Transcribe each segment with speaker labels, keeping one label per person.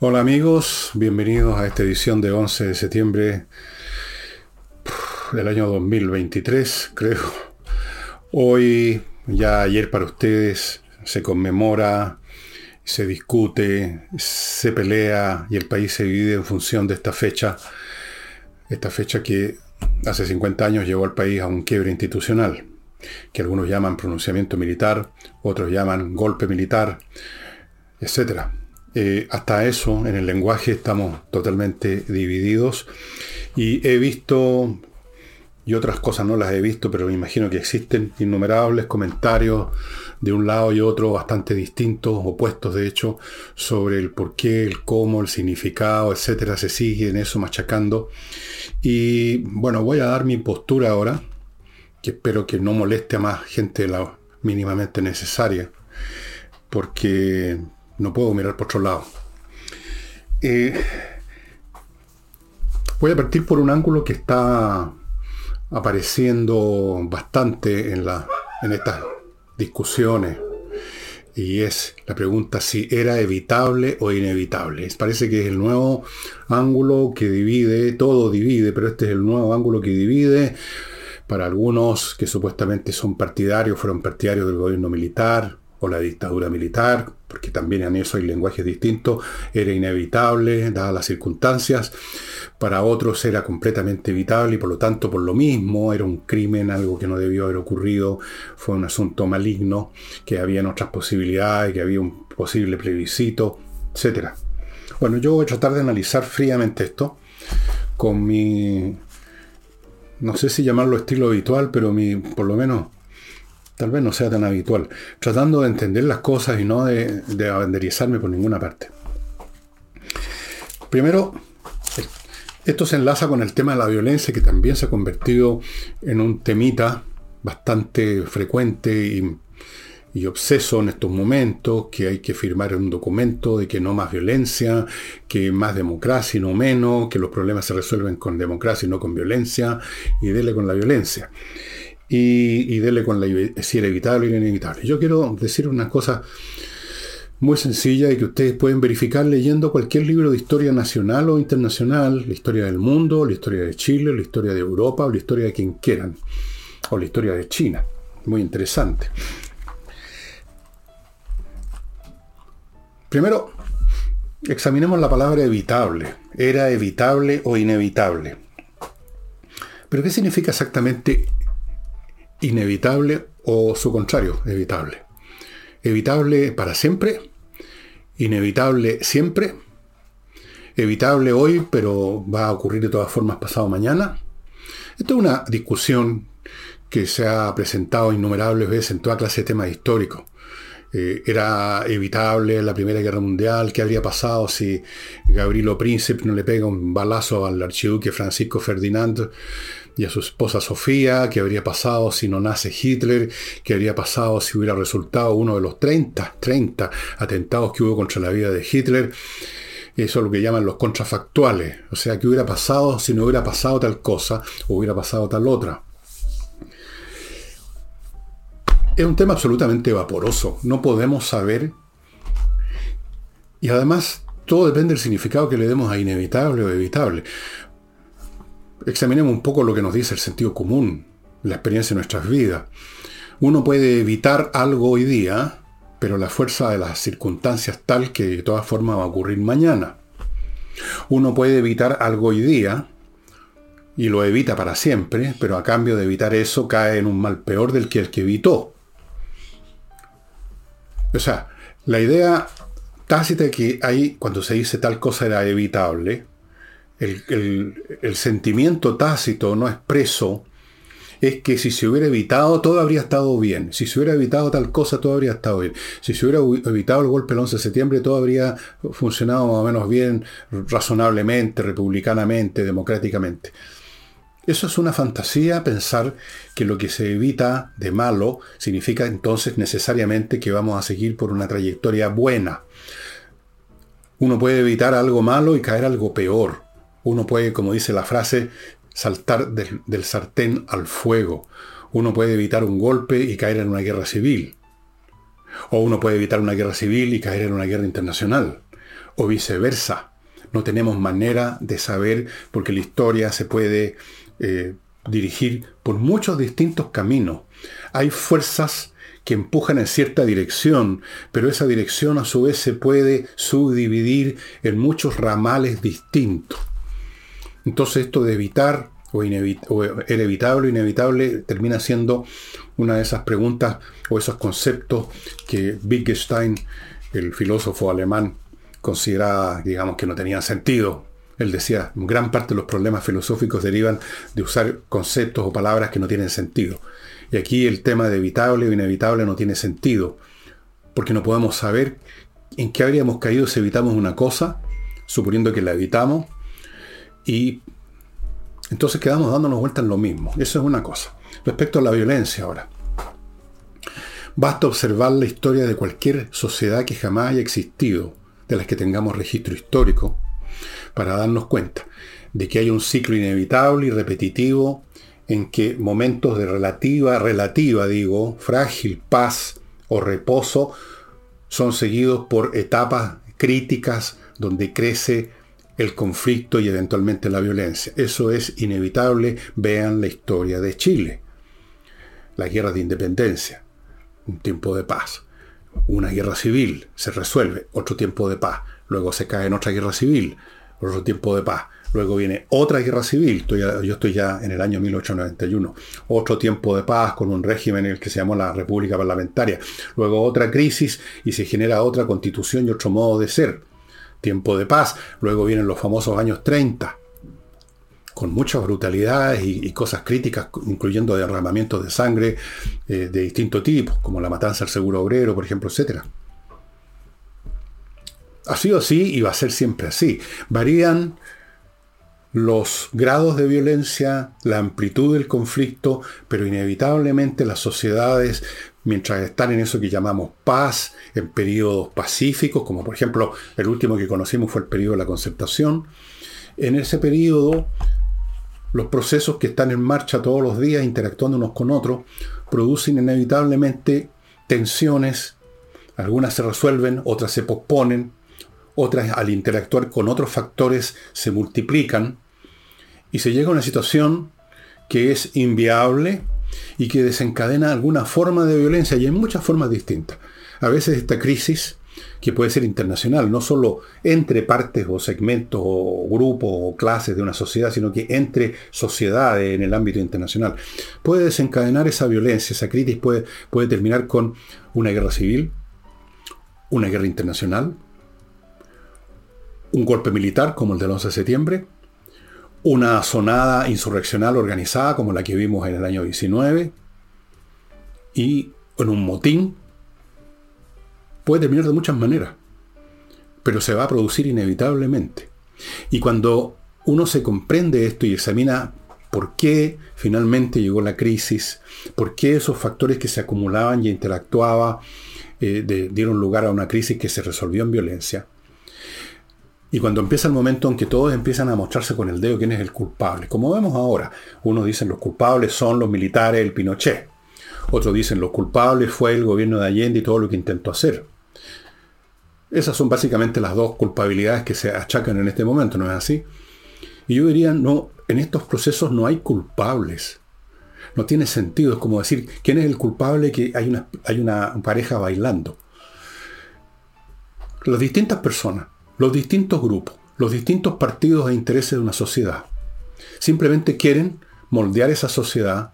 Speaker 1: Hola amigos, bienvenidos a esta edición de 11 de septiembre del año 2023, creo. Hoy, ya ayer para ustedes, se conmemora, se discute, se pelea y el país se divide en función de esta fecha. Esta fecha que hace 50 años llevó al país a un quiebre institucional, que algunos llaman pronunciamiento militar, otros llaman golpe militar, etcétera. Eh, hasta eso, en el lenguaje estamos totalmente divididos. Y he visto, y otras cosas no las he visto, pero me imagino que existen innumerables comentarios de un lado y otro bastante distintos, opuestos de hecho, sobre el por qué, el cómo, el significado, etcétera. Se sigue en eso machacando. Y bueno, voy a dar mi postura ahora, que espero que no moleste a más gente la mínimamente necesaria, porque no puedo mirar por otro lado. Eh, voy a partir por un ángulo que está apareciendo bastante en, la, en estas discusiones y es la pregunta si era evitable o inevitable. Parece que es el nuevo ángulo que divide, todo divide, pero este es el nuevo ángulo que divide para algunos que supuestamente son partidarios, fueron partidarios del gobierno militar, o la dictadura militar, porque también en eso hay lenguajes distintos, era inevitable, dadas las circunstancias. Para otros era completamente evitable y por lo tanto por lo mismo era un crimen, algo que no debió haber ocurrido, fue un asunto maligno, que había otras posibilidades, que había un posible plebiscito, etc. Bueno, yo voy a tratar de analizar fríamente esto con mi, no sé si llamarlo estilo habitual, pero mi, por lo menos tal vez no sea tan habitual, tratando de entender las cosas y no de, de abanderizarme por ninguna parte. Primero, esto se enlaza con el tema de la violencia, que también se ha convertido en un temita bastante frecuente y, y, obseso en estos momentos, que hay que firmar un documento de que no más violencia, que más democracia y no menos, que los problemas se resuelven con democracia y no con violencia, y dele con la violencia y, y dele con la, si era evitable o inevitable. Yo quiero decir una cosa muy sencilla y que ustedes pueden verificar leyendo cualquier libro de historia nacional o internacional, la historia del mundo, la historia de Chile, la historia de Europa o la historia de quien quieran, o la historia de China. Muy interesante. Primero, examinemos la palabra evitable. ¿Era evitable o inevitable? ¿Pero qué significa exactamente inevitable o su contrario, evitable. Evitable para siempre, inevitable siempre, evitable hoy, pero va a ocurrir de todas formas pasado mañana. Esto es una discusión que se ha presentado innumerables veces en toda clase de temas históricos. Eh, era evitable la Primera Guerra Mundial, qué habría pasado si Gabrielo Príncipe no le pega un balazo al archiduque Francisco Ferdinand y a su esposa Sofía, qué habría pasado si no nace Hitler, qué habría pasado si hubiera resultado uno de los 30, 30 atentados que hubo contra la vida de Hitler. Eso es lo que llaman los contrafactuales. O sea, qué hubiera pasado si no hubiera pasado tal cosa o hubiera pasado tal otra. Es un tema absolutamente vaporoso. No podemos saber. Y además, todo depende del significado que le demos a inevitable o evitable examinemos un poco lo que nos dice el sentido común, la experiencia de nuestras vidas. Uno puede evitar algo hoy día, pero la fuerza de las circunstancias tal que de todas formas va a ocurrir mañana. Uno puede evitar algo hoy día y lo evita para siempre, pero a cambio de evitar eso cae en un mal peor del que el que evitó. O sea, la idea tácita que hay cuando se dice tal cosa era evitable, el, sentimiento tácito, no expreso, es que si se hubiera evitado, todo habría estado bien. Si se hubiera evitado tal cosa, todo habría estado bien. Si se hubiera evitado el golpe el 11 de septiembre, todo habría funcionado más o menos bien, razonablemente, republicanamente, democráticamente. Eso es una fantasía pensar que lo que se evita de malo significa entonces necesariamente que vamos a seguir por una trayectoria buena. Uno puede evitar algo malo y caer algo peor uno puede, como dice la frase, saltar del, sartén al fuego. Uno puede evitar un golpe y caer en una guerra civil. O uno puede evitar una guerra civil y caer en una guerra internacional. o viceversa. No tenemos manera de saber porque la historia se puede eh, dirigir por muchos distintos caminos. Hay fuerzas que empujan en cierta dirección, pero esa dirección a su vez se puede subdividir en muchos ramales distintos. Entonces esto de evitar o, era evitable o inevitable termina siendo una de esas preguntas o esos conceptos que Wittgenstein, el filósofo alemán, consideraba, digamos, que no tenían sentido. Él decía, gran parte de los problemas filosóficos derivan de usar conceptos o palabras que no tienen sentido. Y aquí el tema de evitable o inevitable no tiene sentido, porque no podemos saber en qué habríamos caído si evitamos una cosa, suponiendo que la evitamos, y entonces quedamos dándonos vueltas en lo mismo. Eso es una cosa. Respecto a la violencia ahora. Basta observar la historia de cualquier sociedad que jamás haya existido, de las que tengamos registro histórico, para darnos cuenta de que hay un ciclo inevitable y repetitivo en que momentos de relativa, relativa digo, frágil paz o reposo son seguidos por etapas críticas donde crece el conflicto y eventualmente la violencia. Eso es inevitable. Vean la historia de Chile. La guerra de independencia. Un tiempo de paz. Una guerra civil. Se resuelve. Otro tiempo de paz. Luego se cae en otra guerra civil. Otro tiempo de paz. Luego viene otra guerra civil, yo estoy ya en el año 1891, otro tiempo de paz con un régimen en el que se llamó la República Parlamentaria, luego otra crisis y se genera otra constitución y otro modo de ser tiempo de paz, luego vienen los famosos años 30, con muchas brutalidades y, cosas críticas, incluyendo derramamientos de sangre eh, de distinto tipo, como la matanza al seguro obrero, por ejemplo, etc. Ha sido así y va a ser siempre así. Varían los grados de violencia, la amplitud del conflicto, pero inevitablemente las sociedades mientras están en eso que llamamos paz, en periodos pacíficos, como por ejemplo el último que conocimos fue el periodo de la concertación, en ese periodo los procesos que están en marcha todos los días, interactuando unos con otros, producen inevitablemente tensiones, algunas se resuelven, otras se posponen, otras al interactuar con otros factores se multiplican, y se llega a una situación que es inviable, y que desencadena alguna forma de violencia y en muchas formas distintas. A veces esta crisis, que puede ser internacional, no solo entre partes o segmentos o grupos o clases de una sociedad, sino que entre sociedades en el ámbito internacional, puede desencadenar esa violencia, esa crisis puede, puede terminar con una guerra civil, una guerra internacional, un golpe militar como el del 11 de septiembre, una sonada insurreccional organizada como la que vimos en el año 19 y en un motín puede terminar de muchas maneras, pero se va a producir inevitablemente. Y cuando uno se comprende esto y examina por qué finalmente llegó la crisis, por qué esos factores que se acumulaban y interactuaban eh, dieron lugar a una crisis que se resolvió en violencia, y cuando empieza el momento en que todos empiezan a mostrarse con el dedo quién es el culpable, como vemos ahora, unos dicen los culpables son los militares, el Pinochet. Otros dicen los culpables fue el gobierno de Allende y todo lo que intentó hacer. Esas son básicamente las dos culpabilidades que se achacan en este momento, ¿no es así? Y yo diría, no, en estos procesos no hay culpables. No tiene sentido, es como decir, ¿quién es el culpable que hay una, hay una pareja bailando? Las distintas personas los distintos grupos, los distintos partidos e intereses de una sociedad. Simplemente quieren moldear esa sociedad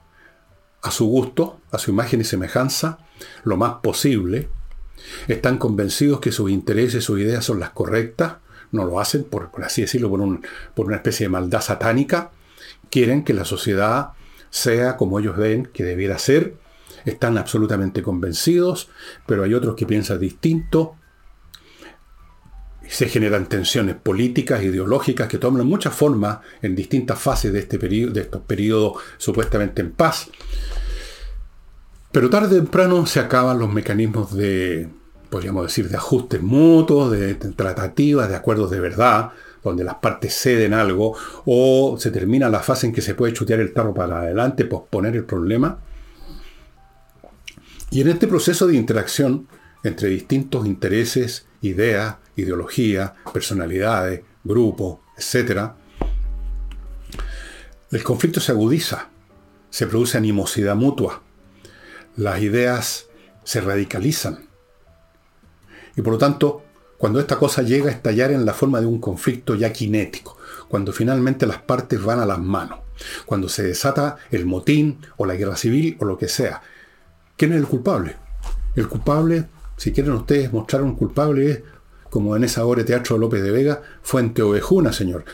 Speaker 1: a su gusto, a su imagen y semejanza, lo más posible. Están convencidos que sus intereses, sus ideas son las correctas. No lo hacen, por, así decirlo, por, por una especie de maldad satánica. Quieren que la sociedad sea como ellos ven que debiera ser. Están absolutamente convencidos, pero hay otros que piensan distinto se generan tensiones políticas, ideológicas, que toman muchas formas en distintas fases de, este periodo, de estos periodos supuestamente en paz. Pero tarde o temprano se acaban los mecanismos de, podríamos decir, de ajustes mutuos, de tratativas, de acuerdos de verdad, donde las partes ceden algo, o se termina la fase en que se puede chutear el tarro para adelante, posponer el problema. Y en este proceso de interacción entre distintos intereses, ideas, ideologías, personalidades, grupos, etc., el conflicto se agudiza, se produce animosidad mutua, las ideas se radicalizan. Y por lo tanto, cuando esta cosa llega a estallar en la forma de un conflicto ya kinético, cuando finalmente las partes van a las manos, cuando se desata el motín o la guerra civil o lo que sea, ¿quién es el culpable? El culpable, si quieren ustedes mostrar un culpable, es, como en esa obra de teatro López de Vega, Fuente Ovejuna, señor.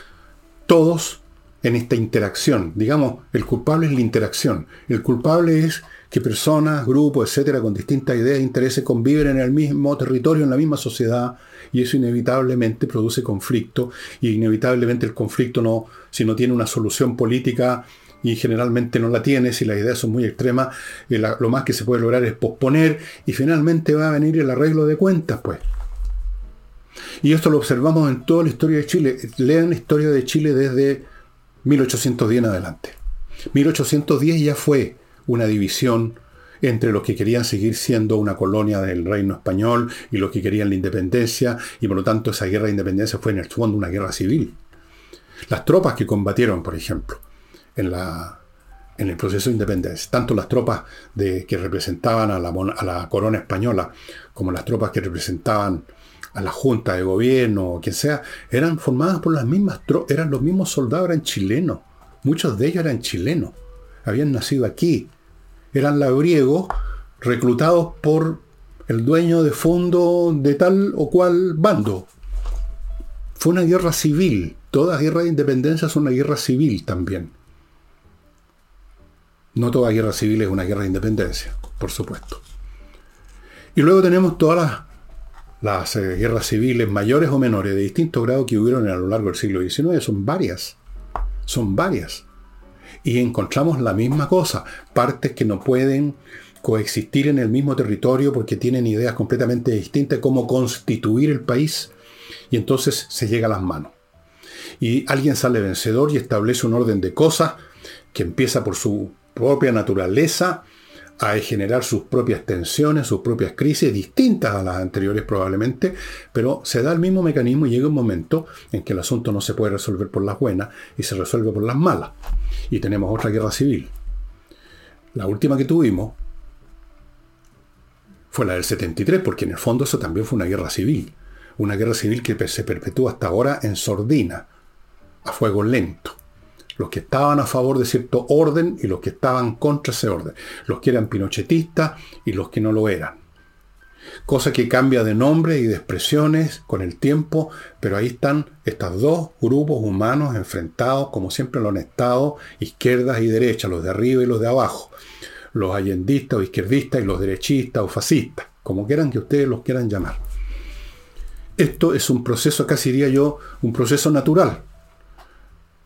Speaker 1: Todos en esta interacción, digamos, el culpable es la interacción. El culpable es que personas, grupos, etcétera, con distintas ideas e intereses conviven en el mismo territorio, en la misma sociedad, y eso inevitablemente produce conflicto, y inevitablemente el conflicto no, si no tiene una solución política, y generalmente no la tiene, si las ideas son muy extremas, eh, lo más que se puede lograr es posponer, y finalmente va a venir el arreglo de cuentas, pues. Y esto lo observamos en toda la historia de Chile. Lean la historia de Chile desde 1810 en adelante. 1810 ya fue una división entre los que querían seguir siendo una colonia del reino español y los que querían la independencia, y por lo tanto esa guerra de independencia fue en el fondo una guerra civil. Las tropas que combatieron, por ejemplo, en, la, en el proceso de independencia, tanto las tropas de, que representaban a la, a la corona española como las tropas que representaban a la junta de gobierno o quien sea, eran formadas por las mismas tropas, eran los mismos soldados, eran chilenos. Muchos de ellos eran chilenos, habían nacido aquí, eran labriegos reclutados por el dueño de fondo de tal o cual bando. Fue una guerra civil. Toda guerra de independencia es una guerra civil también. No toda guerra civil es una guerra de independencia, por supuesto. Y luego tenemos todas las, eh, guerras civiles mayores o menores de distinto grado que hubieron a lo largo del siglo XIX. Son varias. Son varias y encontramos la misma cosa, partes que no pueden coexistir en el mismo territorio porque tienen ideas completamente distintas de cómo constituir el país y entonces se llega a las manos. Y alguien sale vencedor y establece un orden de cosas que empieza por su propia naturaleza a generar sus propias tensiones, sus propias crisis, distintas a las anteriores probablemente, pero se da el mismo mecanismo y llega un momento en que el asunto no se puede resolver por las buenas y se resuelve por las malas. Y tenemos otra guerra civil. La última que tuvimos fue la del 73, porque en el fondo eso también fue una guerra civil. Una guerra civil que se perpetúa hasta ahora en sordina, a fuego lento los que estaban a favor de cierto orden y los que estaban contra ese orden, los que eran pinochetistas y los que no lo eran. Cosa que cambia de nombre y de expresiones con el tiempo, pero ahí están estos dos grupos humanos enfrentados, como siempre lo han estado, izquierdas y derechas, los de arriba y los de abajo, los allendistas o izquierdistas y los derechistas o fascistas, como quieran que ustedes los quieran llamar. Esto es un proceso, casi diría yo, un proceso natural.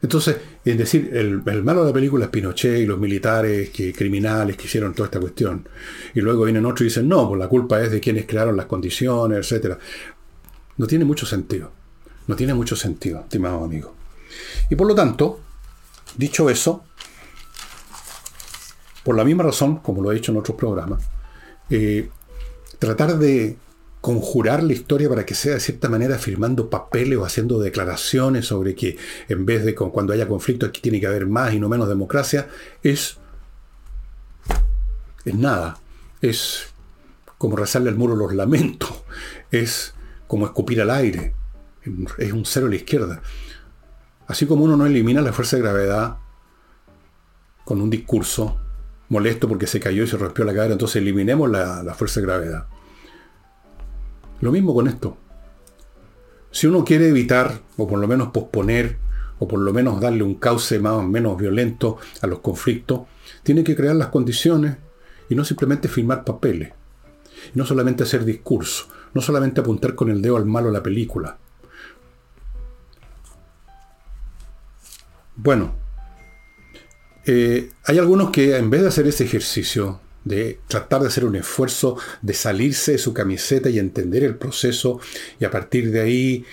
Speaker 1: Entonces, es decir, el, malo de la película es Pinochet y los militares que, criminales que hicieron toda esta cuestión. Y luego vienen otros y dicen, no, pues la culpa es de quienes crearon las condiciones, etc. No tiene mucho sentido. No tiene mucho sentido, estimado amigo. Y por lo tanto, dicho eso, por la misma razón, como lo he dicho en otros programas, eh, tratar de conjurar la historia para que sea de cierta manera firmando papeles o haciendo declaraciones sobre que en vez de cuando haya conflicto aquí tiene que haber más y no menos democracia, es, es nada. Es como rezarle al muro los lamentos. Es como escupir al aire. Es un cero a la izquierda. Así como uno no elimina la fuerza de gravedad con un discurso molesto porque se cayó y se rompió la cadera, entonces eliminemos la, la fuerza de gravedad. Lo mismo con esto. Si uno quiere evitar, o por lo menos posponer, o por lo menos darle un cauce más o menos violento a los conflictos, tiene que crear las condiciones y no simplemente firmar papeles. Y no solamente hacer discurso, no solamente apuntar con el dedo al malo la película. Bueno, eh, hay algunos que en vez de hacer ese ejercicio de tratar de hacer un esfuerzo de salirse de su camiseta y entender el proceso y a partir de ahí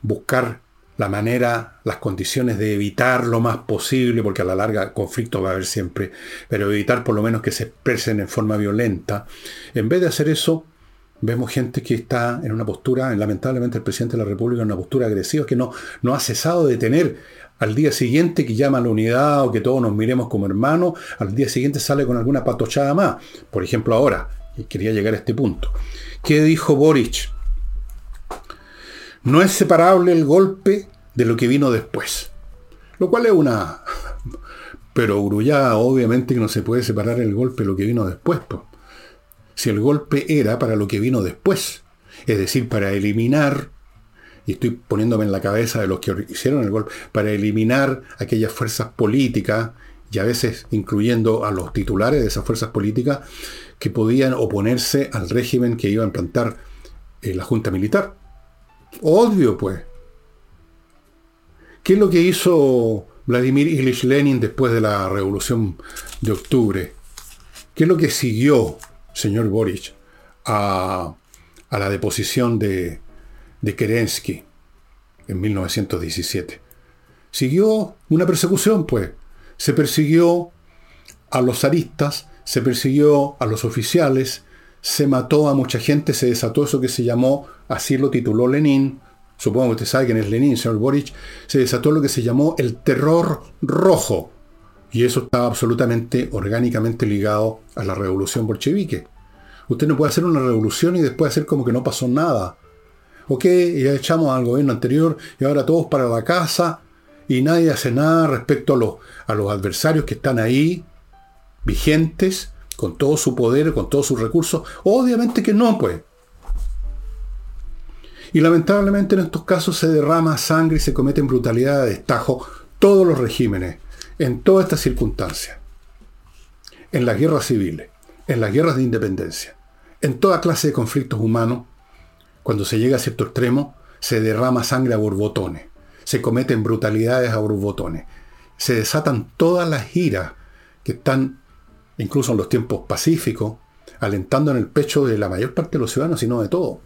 Speaker 1: buscar la manera, las condiciones de evitar lo más posible, porque a la larga conflicto va a haber siempre, pero evitar por lo menos que se expresen en forma violenta. En vez de hacer eso, Vemos gente que está en una postura, lamentablemente el presidente de la República en una postura agresiva que no, no ha cesado de tener. Al día siguiente que llama a la unidad o que todos nos miremos como hermanos, al día siguiente sale con alguna patochada más. Por ejemplo, ahora, quería llegar a este punto. ¿Qué dijo Boric? No es separable el golpe de lo que vino después. Lo cual es una... Pero grullada, obviamente que no se puede separar el golpe de lo que vino después. Si el golpe era para lo que vino después. Es decir, para eliminar y estoy poniéndome en la cabeza de los que hicieron el golpe, para eliminar aquellas fuerzas políticas, y a veces incluyendo a los titulares de esas fuerzas políticas, que podían oponerse al régimen que iba a implantar eh, la Junta Militar. Obvio, pues. ¿Qué es lo que hizo Vladimir Ilich Lenin después de la Revolución de Octubre? ¿Qué es lo que siguió, señor Boric, a, la deposición de, de Kerensky en 1917. Siguió una persecución, pues. Se persiguió a los zaristas, se persiguió a los oficiales, se mató a mucha gente, se desató eso que se llamó, así lo tituló Lenin, supongo que usted sabe quién es Lenin, señor Boric, se desató lo que se llamó el terror rojo. Y eso estaba absolutamente orgánicamente ligado a la revolución bolchevique. Usted no puede hacer una revolución y después hacer como que no pasó nada ok, ya echamos al gobierno anterior y ahora todos para la casa y nadie hace nada respecto a los, a los adversarios que están ahí, vigentes, con todo su poder, con todos sus recursos. Obviamente que no, pues. Y lamentablemente en estos casos se derrama sangre y se cometen brutalidades de destajo todos los regímenes, en todas estas circunstancias. En las guerras civiles, en las guerras de independencia, en toda clase de conflictos humanos, cuando se llega a cierto extremo, se derrama sangre a borbotones, se cometen brutalidades a borbotones, se desatan todas las iras que están, incluso en los tiempos pacíficos, alentando en el pecho de la mayor parte de los ciudadanos, sino de todo.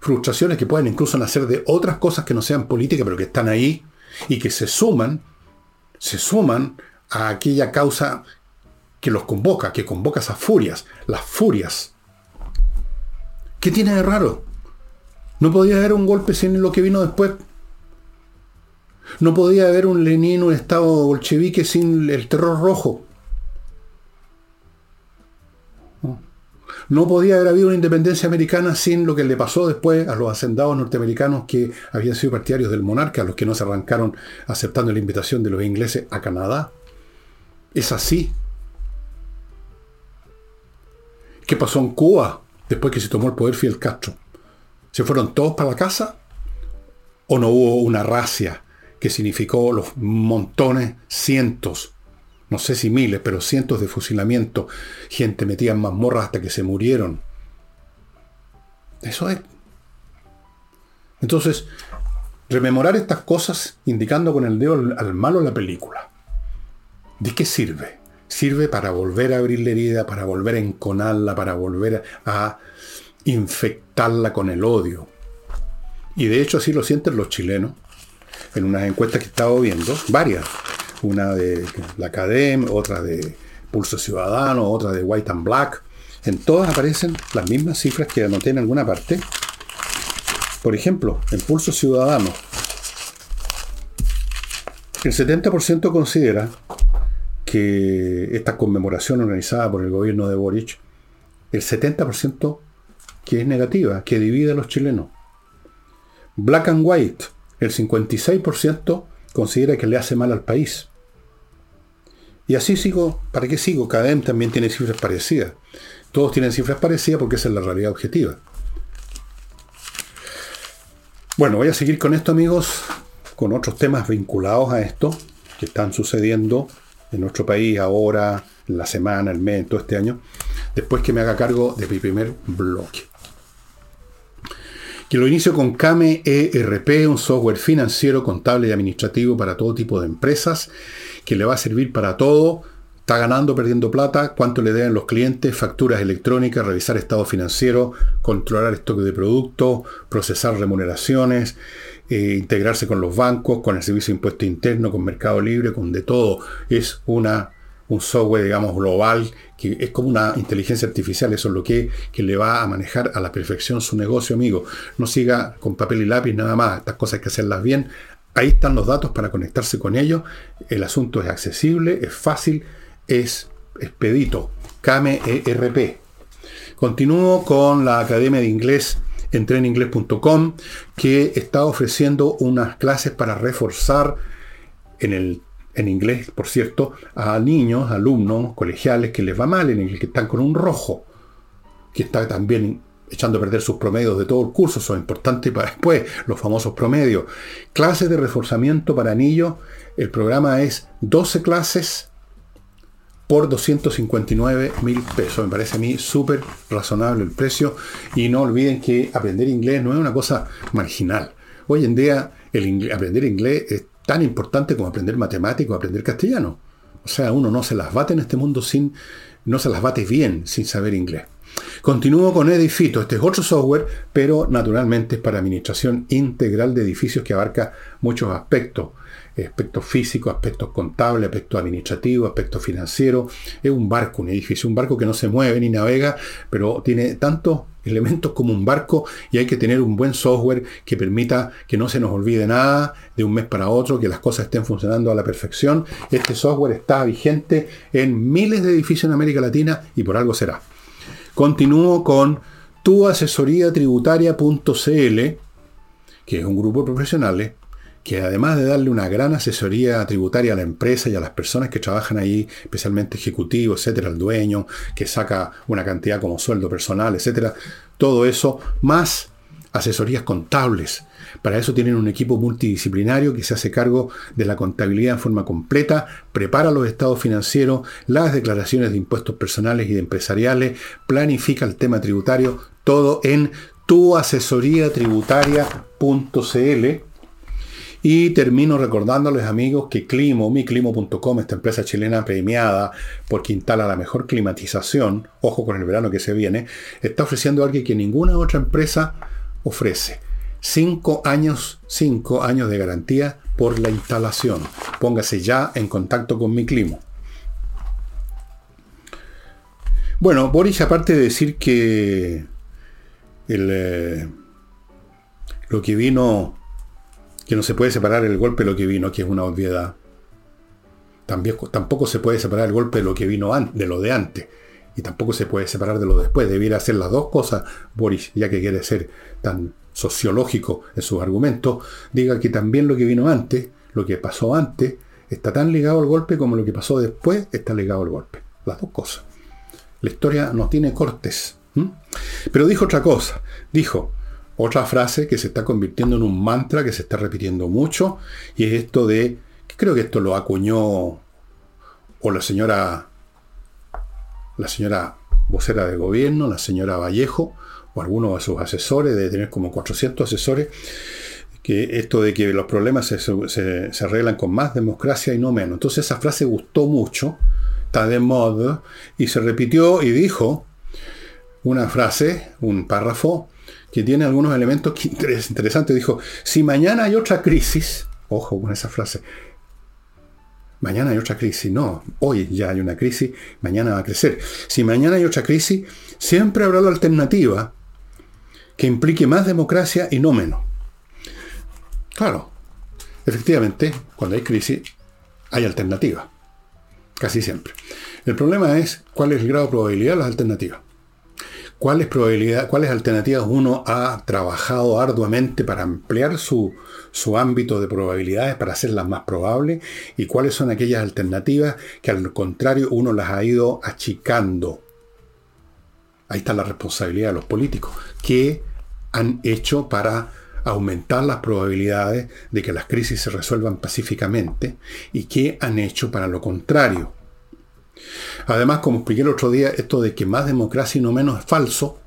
Speaker 1: Frustraciones que pueden incluso nacer de otras cosas que no sean políticas, pero que están ahí y que se suman, se suman a aquella causa que los convoca, que convoca esas furias, las furias. ¿Qué tiene de raro? No podía haber un golpe sin lo que vino después. No podía haber un Lenin, un Estado bolchevique sin el terror rojo. No podía haber habido una independencia americana sin lo que le pasó después a los hacendados norteamericanos que habían sido partidarios del monarca, los que no se arrancaron aceptando la invitación de los ingleses a Canadá. Es así. ¿Qué pasó en Cuba después que se tomó el poder Fidel Castro? ¿Se fueron todos para la casa? ¿O no hubo una racia que significó los montones, cientos, no sé si miles, pero cientos de fusilamientos, gente metida en mazmorras hasta que se murieron? Eso es. Entonces, rememorar estas cosas indicando con el dedo al malo la película. ¿De qué sirve? Sirve para volver a abrir la herida, para volver a enconarla, para volver a infectarla con el odio. Y de hecho así lo sienten los chilenos. En unas encuestas que he estado viendo, varias. Una de la Academia, otra de Pulso Ciudadano, otra de White and Black. En todas aparecen las mismas cifras que anoté en alguna parte. Por ejemplo, en Pulso Ciudadano, el 70% considera que esta conmemoración organizada por el gobierno de Boric, el 70% que es negativa, que divide a los chilenos. Black and White, el 56% considera que le hace mal al país. Y así sigo, ¿para qué sigo? CADEM también tiene cifras parecidas. Todos tienen cifras parecidas porque esa es la realidad objetiva. Bueno, voy a seguir con esto, amigos, con otros temas vinculados a esto que están sucediendo en nuestro país ahora, en la semana, el mes, todo este año, después que me haga cargo de mi primer bloque que lo inicio con Kame ERP, un software financiero, contable y administrativo para todo tipo de empresas, que le va a servir para todo. Está ganando, perdiendo plata, cuánto le deben los clientes, facturas electrónicas, revisar estado financiero, controlar stock de productos, procesar remuneraciones, eh, integrarse con los bancos, con el servicio de impuesto interno, con Mercado Libre, con de todo. Es una un software, digamos, global, que es como una inteligencia artificial, eso es lo que, que le va a manejar a la perfección su negocio, amigo. No siga con papel y lápiz nada más, estas cosas hay que hacerlas bien. Ahí están los datos para conectarse con ellos. El asunto es accesible, es fácil, es expedito. Kame ERP. Continúo con la Academia de Inglés en treninglés.com que está ofreciendo unas clases para reforzar en el en inglés, por cierto, a niños, alumnos, colegiales que les va mal, en el que están con un rojo, que está también echando a perder sus promedios de todo el curso, son importantes para después, los famosos promedios. Clases de reforzamiento para niños, el programa es 12 clases por 259 mil pesos. Me parece a mí súper razonable el precio. Y no olviden que aprender inglés no es una cosa marginal. Hoy en día el aprender inglés es tan importante como aprender matemático aprender castellano. O sea, uno no se las bate en este mundo sin, no se las bate bien sin saber inglés. Continúo con Edifito. Este es otro software, pero naturalmente es para administración integral de edificios que abarca muchos aspectos aspectos físicos, aspectos contables, aspectos administrativos, aspectos financieros. Es un barco, un edificio, un barco que no se mueve ni navega, pero tiene tantos elementos como un barco y hay que tener un buen software que permita que no se nos olvide nada de un mes para otro, que las cosas estén funcionando a la perfección. Este software está vigente en miles de edificios en América Latina y por algo será. Continúo con tuasesoriatributaria.cl, que es un grupo de profesionales que además de darle una gran asesoría tributaria a la empresa y a las personas que trabajan ahí, especialmente ejecutivos, etcétera, al dueño, que saca una cantidad como sueldo personal, etcétera, todo eso, más asesorías contables. Para eso tienen un equipo multidisciplinario que se hace cargo de la contabilidad en forma completa, prepara los estados financieros, las declaraciones de impuestos personales y de empresariales, planifica el tema tributario, todo en tuasesoriatributaria.cl y termino recordándoles amigos que Climo, miclimo.com, esta empresa chilena premiada porque instala la mejor climatización, ojo con el verano que se viene, está ofreciendo algo que ninguna otra empresa ofrece. Cinco años, cinco años de garantía por la instalación. Póngase ya en contacto con mi climo. Bueno, Boris, aparte de decir que el, eh, lo que vino que no se puede separar el golpe de lo que vino, que es una obviedad. También, tampoco se puede separar el golpe de lo que vino de lo de antes. Y tampoco se puede separar de lo después. Debiera hacer las dos cosas, Boris, ya que quiere ser tan sociológico en sus argumentos, diga que también lo que vino antes, lo que pasó antes, está tan ligado al golpe como lo que pasó después está ligado al golpe. Las dos cosas. La historia no tiene cortes. Pero dijo otra cosa. Dijo, otra frase que se está convirtiendo en un mantra que se está repitiendo mucho, y es esto de, creo que esto lo acuñó o la señora, la señora vocera de gobierno, la señora Vallejo, o algunos de sus asesores, de tener como 400 asesores, que esto de que los problemas se, se, arreglan con más democracia y no menos. Entonces esa frase gustó mucho, está de moda, y se repitió y dijo una frase, un párrafo, que tiene algunos elementos interesantes. Dijo, si mañana hay otra crisis, ojo con esa frase, mañana hay otra crisis, no, hoy ya hay una crisis, mañana va a crecer. Si mañana hay otra crisis, siempre habrá la alternativa que implique más democracia y no menos. Claro, efectivamente, cuando hay crisis, hay alternativa. Casi siempre. El problema es cuál es el grado de probabilidad de las alternativas. ¿Cuáles, probabilidades, ¿Cuáles alternativas uno ha trabajado arduamente para ampliar su, su ámbito de probabilidades, para hacerlas más probables? ¿Y cuáles son aquellas alternativas que al contrario uno las ha ido achicando? Ahí está la responsabilidad de los políticos. ¿Qué han hecho para aumentar las probabilidades de que las crisis se resuelvan pacíficamente? ¿Y qué han hecho para lo contrario? Además, como expliqué el otro día, esto de que más democracia y no menos es falso,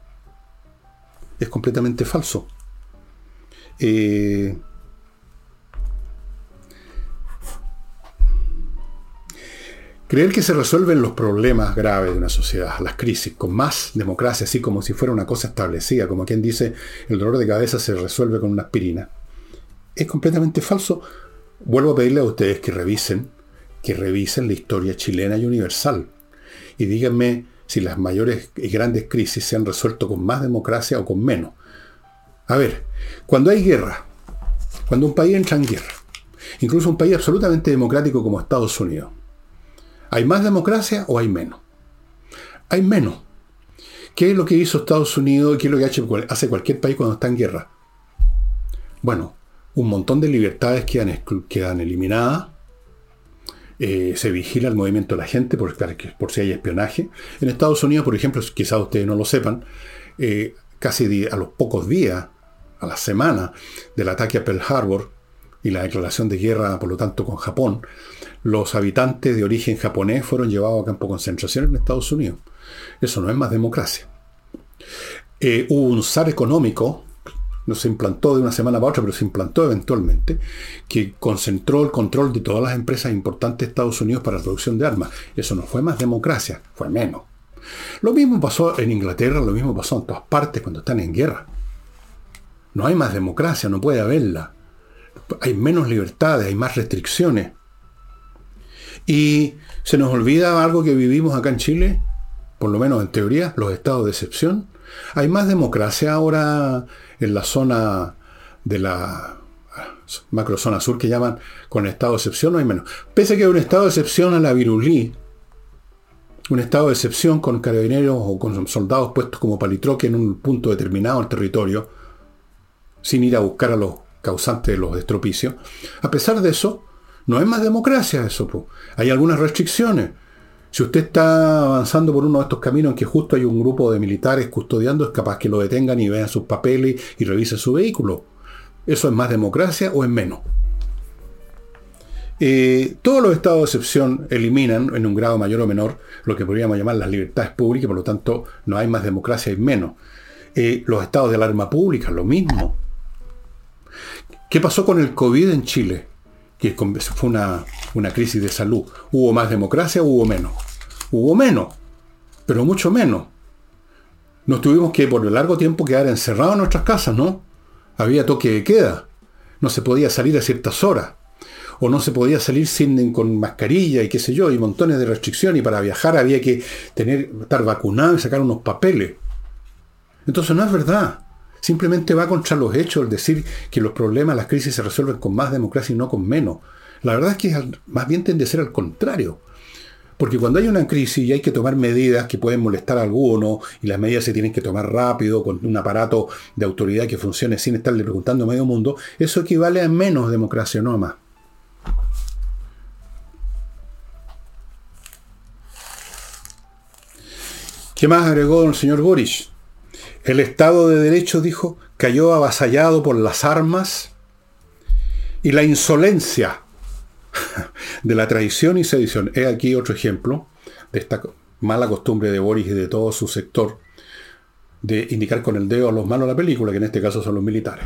Speaker 1: es completamente falso. Eh, creer que se resuelven los problemas graves de una sociedad, las crisis, con más democracia, así como si fuera una cosa establecida, como quien dice, el dolor de cabeza se resuelve con una aspirina, es completamente falso. Vuelvo a pedirle a ustedes que revisen que revisen la historia chilena y universal. Y díganme si las mayores y grandes crisis se han resuelto con más democracia o con menos. A ver, cuando hay guerra, cuando un país entra en guerra, incluso un país absolutamente democrático como Estados Unidos, ¿hay más democracia o hay menos? Hay menos. ¿Qué es lo que hizo Estados Unidos y qué es lo que hace cualquier país cuando está en guerra? Bueno, un montón de libertades quedan, quedan eliminadas, eh, se vigila el movimiento de la gente por, por, si hay espionaje. En Estados Unidos, por ejemplo, quizás ustedes no lo sepan, eh, casi a los pocos días, a la semana del ataque a Pearl Harbor y la declaración de guerra, por lo tanto, con Japón, los habitantes de origen japonés fueron llevados a campo de concentración en Estados Unidos. Eso no es más democracia. Eh, hubo un zar económico no se implantó de una semana para otra, pero se implantó eventualmente, que concentró el control de todas las empresas importantes de Estados Unidos para la producción de armas. Eso no fue más democracia, fue menos. Lo mismo pasó en Inglaterra, lo mismo pasó en todas partes cuando están en guerra. No hay más democracia, no puede haberla. Hay menos libertades, hay más restricciones. Y se nos olvida algo que vivimos acá en Chile, por lo menos en teoría, los estados de excepción. Hay más democracia ahora en la zona de la macrozona sur que llaman con estado de excepción, no hay menos. Pese a que hay un estado de excepción a la virulí, un estado de excepción con carabineros o con soldados puestos como palitroque en un punto determinado del territorio, sin ir a buscar a los causantes de los estropicios. A pesar de eso, no es más democracia eso. Hay algunas restricciones. Si usted está avanzando por uno de estos caminos en que justo hay un grupo de militares custodiando, es capaz que lo detengan y vean sus papeles y revisen su vehículo. ¿Eso es más democracia o es menos? Eh, todos los estados de excepción eliminan en un grado mayor o menor lo que podríamos llamar las libertades públicas, por lo tanto no hay más democracia, hay menos. Eh, los estados de alarma pública, lo mismo. ¿Qué pasó con el COVID en Chile? que fue una, una crisis de salud. ¿Hubo más democracia o hubo menos? Hubo menos, pero mucho menos. Nos tuvimos que por largo tiempo quedar encerrados en nuestras casas, ¿no? Había toque de queda. No se podía salir a ciertas horas. O no se podía salir sin, con mascarilla y qué sé yo, y montones de restricciones. Y para viajar había que tener, estar vacunado y sacar unos papeles. Entonces no es verdad. Simplemente va contra los hechos el decir que los problemas, las crisis se resuelven con más democracia y no con menos. La verdad es que más bien tiende a ser al contrario. Porque cuando hay una crisis y hay que tomar medidas que pueden molestar a alguno, y las medidas se tienen que tomar rápido, con un aparato de autoridad que funcione sin estarle preguntando a medio mundo, eso equivale a menos democracia, no a más. ¿Qué más agregó el señor Boris? El Estado de Derecho, dijo, cayó avasallado por las armas y la insolencia de la traición y sedición. He aquí otro ejemplo de esta mala costumbre de Boris y de todo su sector de indicar con el dedo a los malos de la película, que en este caso son los militares,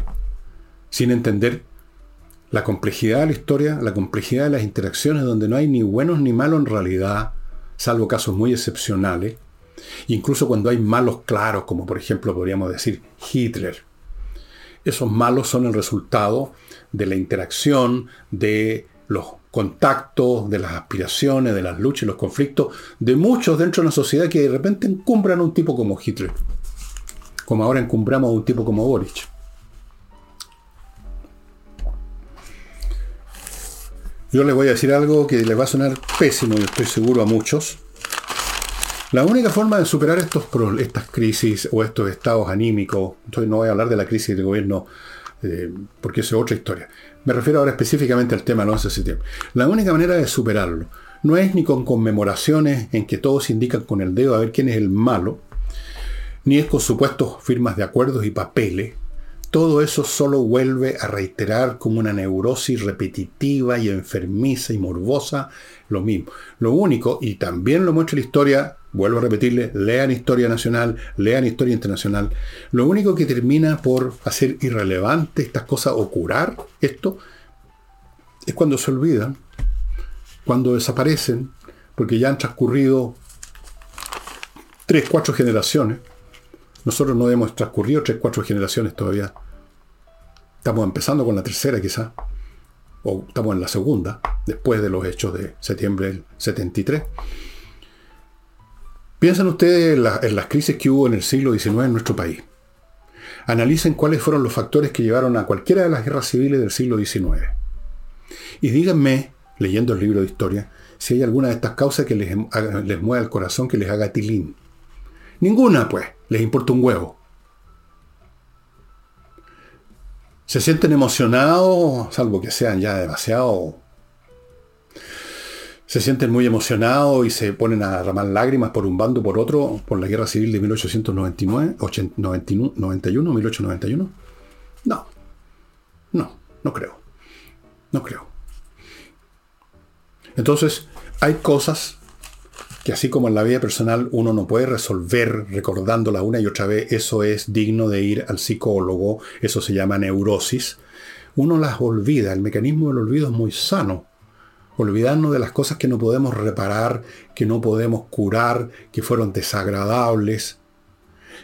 Speaker 1: sin entender la complejidad de la historia, la complejidad de las interacciones donde no hay ni buenos ni malos en realidad, salvo casos muy excepcionales, Incluso cuando hay malos claros, como por ejemplo podríamos decir Hitler. Esos malos son el resultado de la interacción, de los contactos, de las aspiraciones, de las luchas y los conflictos de muchos dentro de una sociedad que de repente encumbran a un tipo como Hitler. Como ahora encumbramos a un tipo como Boric. Yo les voy a decir algo que les va a sonar pésimo, y estoy seguro a muchos. La única forma de superar estos, estas crisis o estos estados anímicos, entonces no voy a hablar de la crisis del gobierno eh, porque es otra historia. Me refiero ahora específicamente al tema del 11 de septiembre. La única manera de superarlo no es ni con conmemoraciones en que todos indican con el dedo a ver quién es el malo, ni es con supuestos firmas de acuerdos y papeles. Todo eso solo vuelve a reiterar como una neurosis repetitiva y enfermiza y morbosa lo mismo. Lo único, y también lo muestra la historia Vuelvo a repetirle, lean historia nacional, lean historia internacional. Lo único que termina por hacer irrelevante estas cosas o curar esto es cuando se olvidan, cuando desaparecen, porque ya han transcurrido tres, cuatro generaciones. Nosotros no hemos transcurrido tres, cuatro generaciones todavía. Estamos empezando con la tercera quizá. o estamos en la segunda, después de los hechos de septiembre del 73. Piensen ustedes en, las crisis que hubo en el siglo XIX en nuestro país. Analicen cuáles fueron los factores que llevaron a cualquiera de las guerras civiles del siglo XIX. Y díganme, leyendo el libro de historia, si hay alguna de estas causas que les, les mueva el corazón, que les haga tilín. Ninguna, pues, les importa un huevo. Se sienten emocionados, salvo que sean ya demasiado se sienten muy emocionados y se ponen a derramar lágrimas por un bando por otro por la guerra civil de 1899, 91, 1891? No, no, no creo. No creo. Entonces, hay cosas que así como en la vida personal uno no puede resolver recordándola una y otra vez, eso es digno de ir al psicólogo, eso se llama neurosis, uno las olvida, el mecanismo del olvido es muy sano olvidarnos de las cosas que no podemos reparar, que no podemos curar, que fueron desagradables.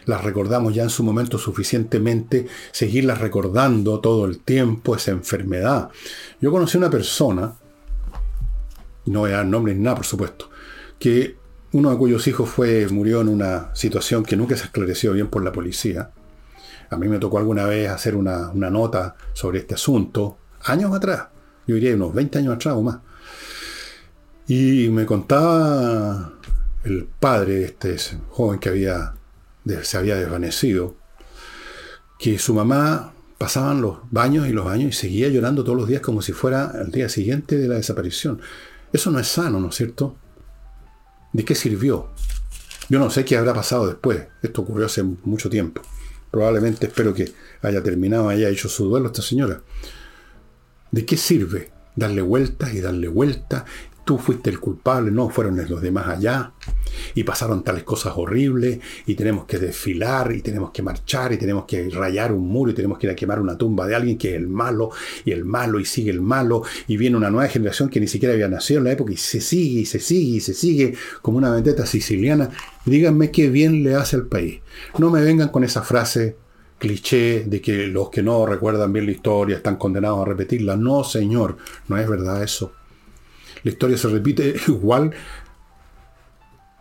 Speaker 1: Las recordamos ya en su momento suficientemente, seguirlas recordando todo el tiempo, esa enfermedad. Yo conocí una persona, no voy a dar nombre ni nada, por supuesto, que uno de cuyos hijos fue, murió en una situación que nunca se esclareció bien por la policía. A mí me tocó alguna vez hacer una, una nota sobre este asunto, años atrás, yo diría unos 20 años atrás o más. Y me contaba el padre de este joven que había, se había desvanecido, que su mamá pasaban los baños y los años y seguía llorando todos los días como si fuera el día siguiente de la desaparición. Eso no es sano, ¿no es cierto? ¿De qué sirvió? Yo no sé qué habrá pasado después. Esto ocurrió hace mucho tiempo. Probablemente espero que haya terminado, haya hecho su duelo esta señora. ¿De qué sirve darle vueltas y darle vueltas tú fuiste el culpable, no fueron los demás allá, y pasaron tales cosas horribles, y tenemos que desfilar, y tenemos que marchar, y tenemos que rayar un muro, y tenemos que ir a quemar una tumba de alguien que es el malo, y el malo, y sigue el malo, y viene una nueva generación que ni siquiera había nacido en la época, y se sigue, y se sigue, y se sigue, como una vendetta siciliana. Díganme qué bien le hace al país. No me vengan con esa frase cliché de que los que no recuerdan bien la historia están condenados a repetirla. No, señor, no es verdad eso. La historia se repite igual,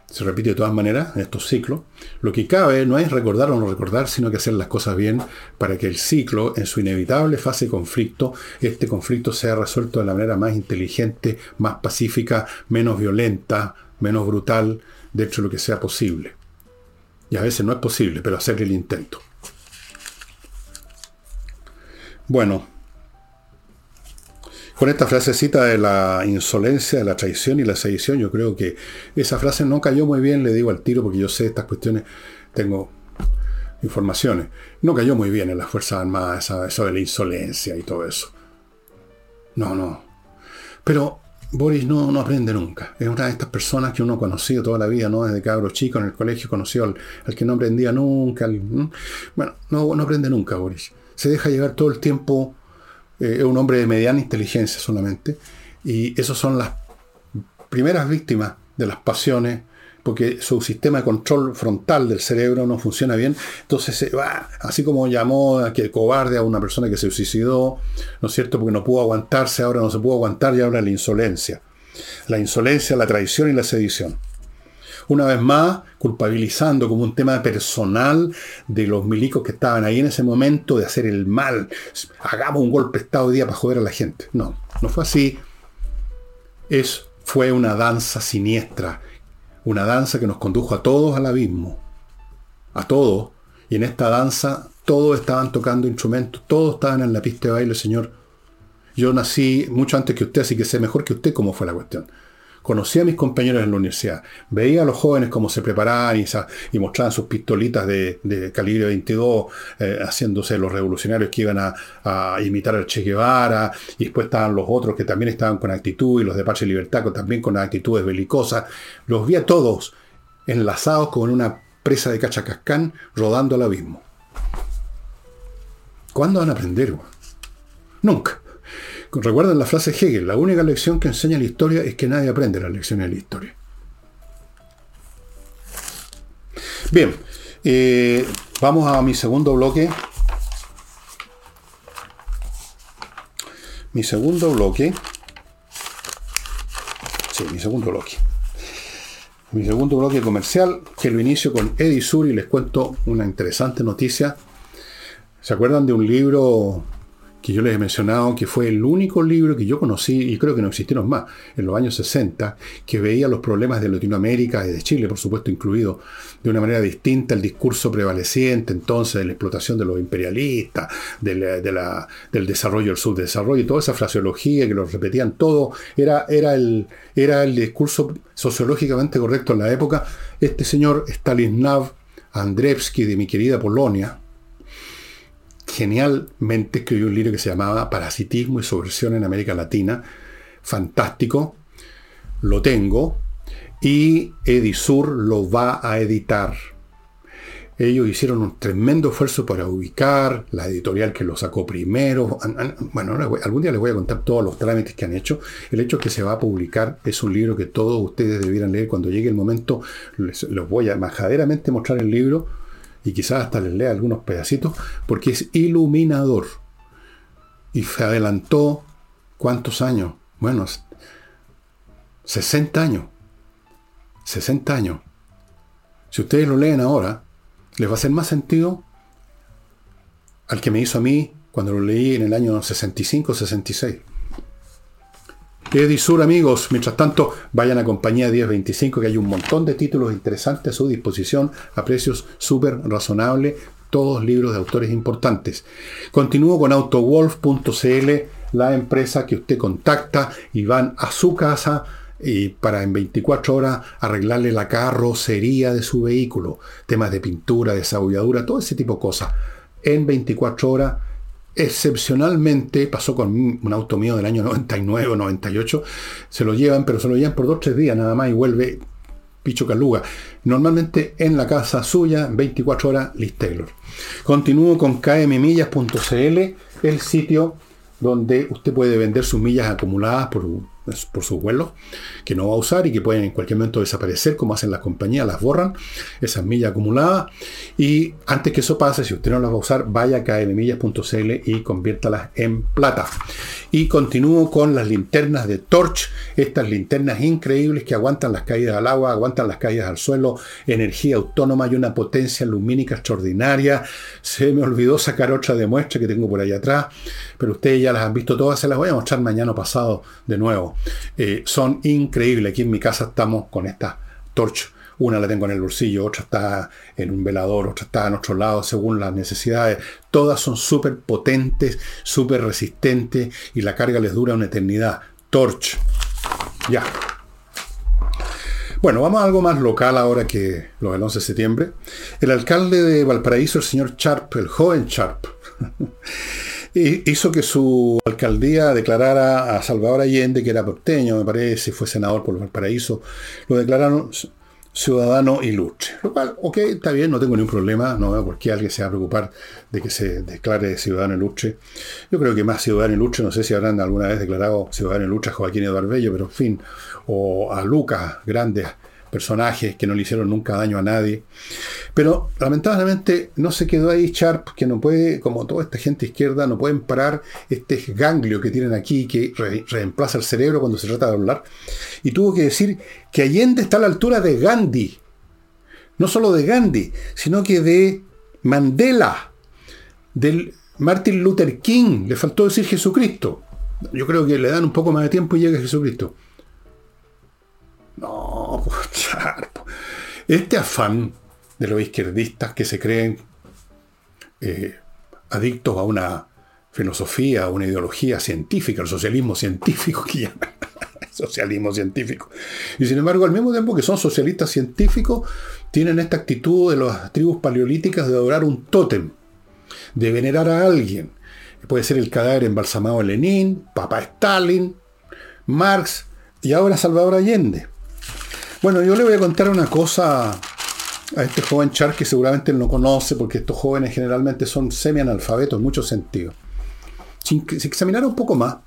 Speaker 1: se repite de todas maneras en estos ciclos. Lo que cabe no es recordar o no recordar, sino que hacer las cosas bien para que el ciclo, en su inevitable fase de conflicto, este conflicto sea resuelto de la manera más inteligente, más pacífica, menos violenta, menos brutal, dentro de lo que sea posible. Y a veces no es posible, pero hacer el intento. Bueno, con esta frasecita de la insolencia, de la traición y la sedición, yo creo que esa frase no cayó muy bien, le digo al tiro, porque yo sé estas cuestiones, tengo informaciones. No cayó muy bien en las Fuerzas Armadas, eso de la insolencia y todo eso. No, no. Pero Boris no, no aprende nunca. Es una de estas personas que uno ha conocido toda la vida, ¿no? Desde cabro chico en el colegio conoció al, que no aprendía nunca. bueno, no, no aprende nunca, Boris. Se deja llevar todo el tiempo eh, es un hombre de mediana inteligencia solamente, y esos son las primeras víctimas de las pasiones, porque su sistema de control frontal del cerebro no funciona bien, entonces va, así como llamó a que cobarde a una persona que se suicidó, ¿no es cierto? Porque no pudo aguantarse, ahora no se pudo aguantar y ahora la insolencia. La insolencia, la traición y la sedición una vez más culpabilizando como un tema personal de los milicos que estaban ahí en ese momento de hacer el mal. Hagamos un golpe de Estado hoy día para joder a la gente. No, no fue así. Es, fue una danza siniestra, una danza que nos condujo a todos al abismo. A todos. Y en esta danza todos estaban tocando instrumentos, todos estaban en la pista de baile, señor. Yo nací mucho antes que usted, así que sé mejor que usted cómo fue la cuestión. Conocí a mis compañeros en la universidad, veía a los jóvenes cómo se preparaban y, mostraban sus pistolitas de, calibre 22, eh, haciéndose los revolucionarios que iban a, imitar al Che Guevara, y después estaban los otros que también estaban con actitud, y los de Pache Libertad también con actitudes belicosas. Los vi a todos enlazados con una presa de cachacascán rodando al abismo. ¿Cuándo van a aprender? Nunca. Recuerden la frase Hegel, la única lección que enseña la historia es que nadie aprende las lecciones de la historia. Bien, eh, vamos a mi segundo bloque. mi segundo bloque. Sí, mi segundo bloque. Mi segundo bloque comercial, que lo inicio con Edisur y les cuento una interesante noticia. ¿Se acuerdan de un libro que yo les he mencionado, que fue el único libro que yo conocí, y creo que no existieron más, en los años 60, que veía los problemas de Latinoamérica y de Chile, por supuesto, incluido, de una manera distinta el discurso prevaleciente entonces de la explotación de los imperialistas, del desarrollo del subdesarrollo, y toda esa fraseología que lo repetían todo, era, era, el, era el discurso sociológicamente correcto en la época. Este señor Stanislav Andrzejewski de mi querida Polonia, genialmente escribió un libro que se llamaba Parasitismo y Subversión en América Latina. Fantástico. Lo tengo. Y Edisur lo va a editar. Ellos hicieron un tremendo esfuerzo para ubicar la editorial que lo sacó primero. Bueno, algún día les voy a contar todos los trámites que han hecho. El hecho que se va a publicar es un libro que todos ustedes debieran leer. Cuando llegue el momento, les, voy a majaderamente mostrar el libro y quizás hasta les lea algunos pedacitos, porque es iluminador. Y se adelantó, ¿cuántos años? Bueno, 60 años. 60 años. Si ustedes lo leen ahora, les va a hacer más sentido al que me hizo a mí cuando lo leí en el año 65-66. Edisur, amigos. Mientras tanto, vayan a compañía 1025, que hay un montón de títulos interesantes a su disposición a precios súper razonables. Todos libros de autores importantes. Continúo con autowolf.cl, la empresa que usted contacta y van a su casa y para en 24 horas arreglarle la carrocería de su vehículo, temas de pintura, desagulladura, todo ese tipo de cosas. En 24 horas excepcionalmente, pasó con un auto mío del año 99 o 98, se lo llevan, pero se lo llevan por dos tres días nada más y vuelve picho caluga. Normalmente en la casa suya, 24 horas, Liz Taylor. Continúo con kmmillas.cl, el sitio donde usted puede vender sus millas acumuladas por por sus vuelos, que no va a usar y que pueden en cualquier momento desaparecer, como hacen las compañías, las borran, esas millas acumuladas. Y antes que eso pase, si usted no las va a usar, vaya a kmillas.cl y conviértalas en plata. Y continúo con las linternas de Torch, estas linternas increíbles que aguantan las caídas al agua, aguantan las caídas al suelo, energía autónoma y una potencia lumínica extraordinaria. Se me olvidó sacar otra de muestra que tengo por ahí atrás, pero ustedes ya las han visto todas, se las voy a mostrar mañana pasado de nuevo. Eh, son increíbles. Aquí en mi casa estamos con esta torch. Una la tengo en el bolsillo, otra está en un velador, otra está en otro lado, según las necesidades. Todas son súper potentes, súper resistentes y la carga les dura una eternidad. Torch. Ya. Bueno, vamos a algo más local ahora que lo del 11 de septiembre. El alcalde de Valparaíso, el señor Sharp, el joven Sharp, hizo que su alcaldía declarara a Salvador Allende, que era porteño, me parece, fue senador por Valparaíso, lo declararon ciudadano ilustre. Lo cual, ok, está bien, no tengo ningún problema, no veo por qué alguien se va a preocupar de que se declare ciudadano ilustre. Yo creo que más ciudadano ilustre, no sé si habrán alguna vez declarado ciudadano ilustre a Joaquín Eduardo Bello, pero en fin, o a Lucas, grandes personajes que no le hicieron nunca daño a nadie. Pero lamentablemente no se quedó ahí Sharp, que no puede, como toda esta gente izquierda, no pueden parar este ganglio que tienen aquí que reemplaza el cerebro cuando se trata de hablar. Y tuvo que decir que Allende está a la altura de Gandhi. No solo de Gandhi, sino que de Mandela, del Martin Luther King. Le faltó decir Jesucristo. Yo creo que le dan un poco más de tiempo y llega Jesucristo. No, este afán de los izquierdistas que se creen eh, adictos a una filosofía, a una ideología científica, el socialismo científico que llaman. socialismo científico. Y sin embargo, al mismo tiempo que son socialistas científicos, tienen esta actitud de las tribus paleolíticas de adorar un tótem, de venerar a alguien. Puede ser el cadáver embalsamado de Lenin, Papa Stalin, Marx y ahora Salvador Allende. Bueno, yo le voy a contar una cosa a este joven Char que seguramente él no conoce, porque estos jóvenes generalmente son semi-analfabetos en muchos sentidos. Si, examinara un poco más,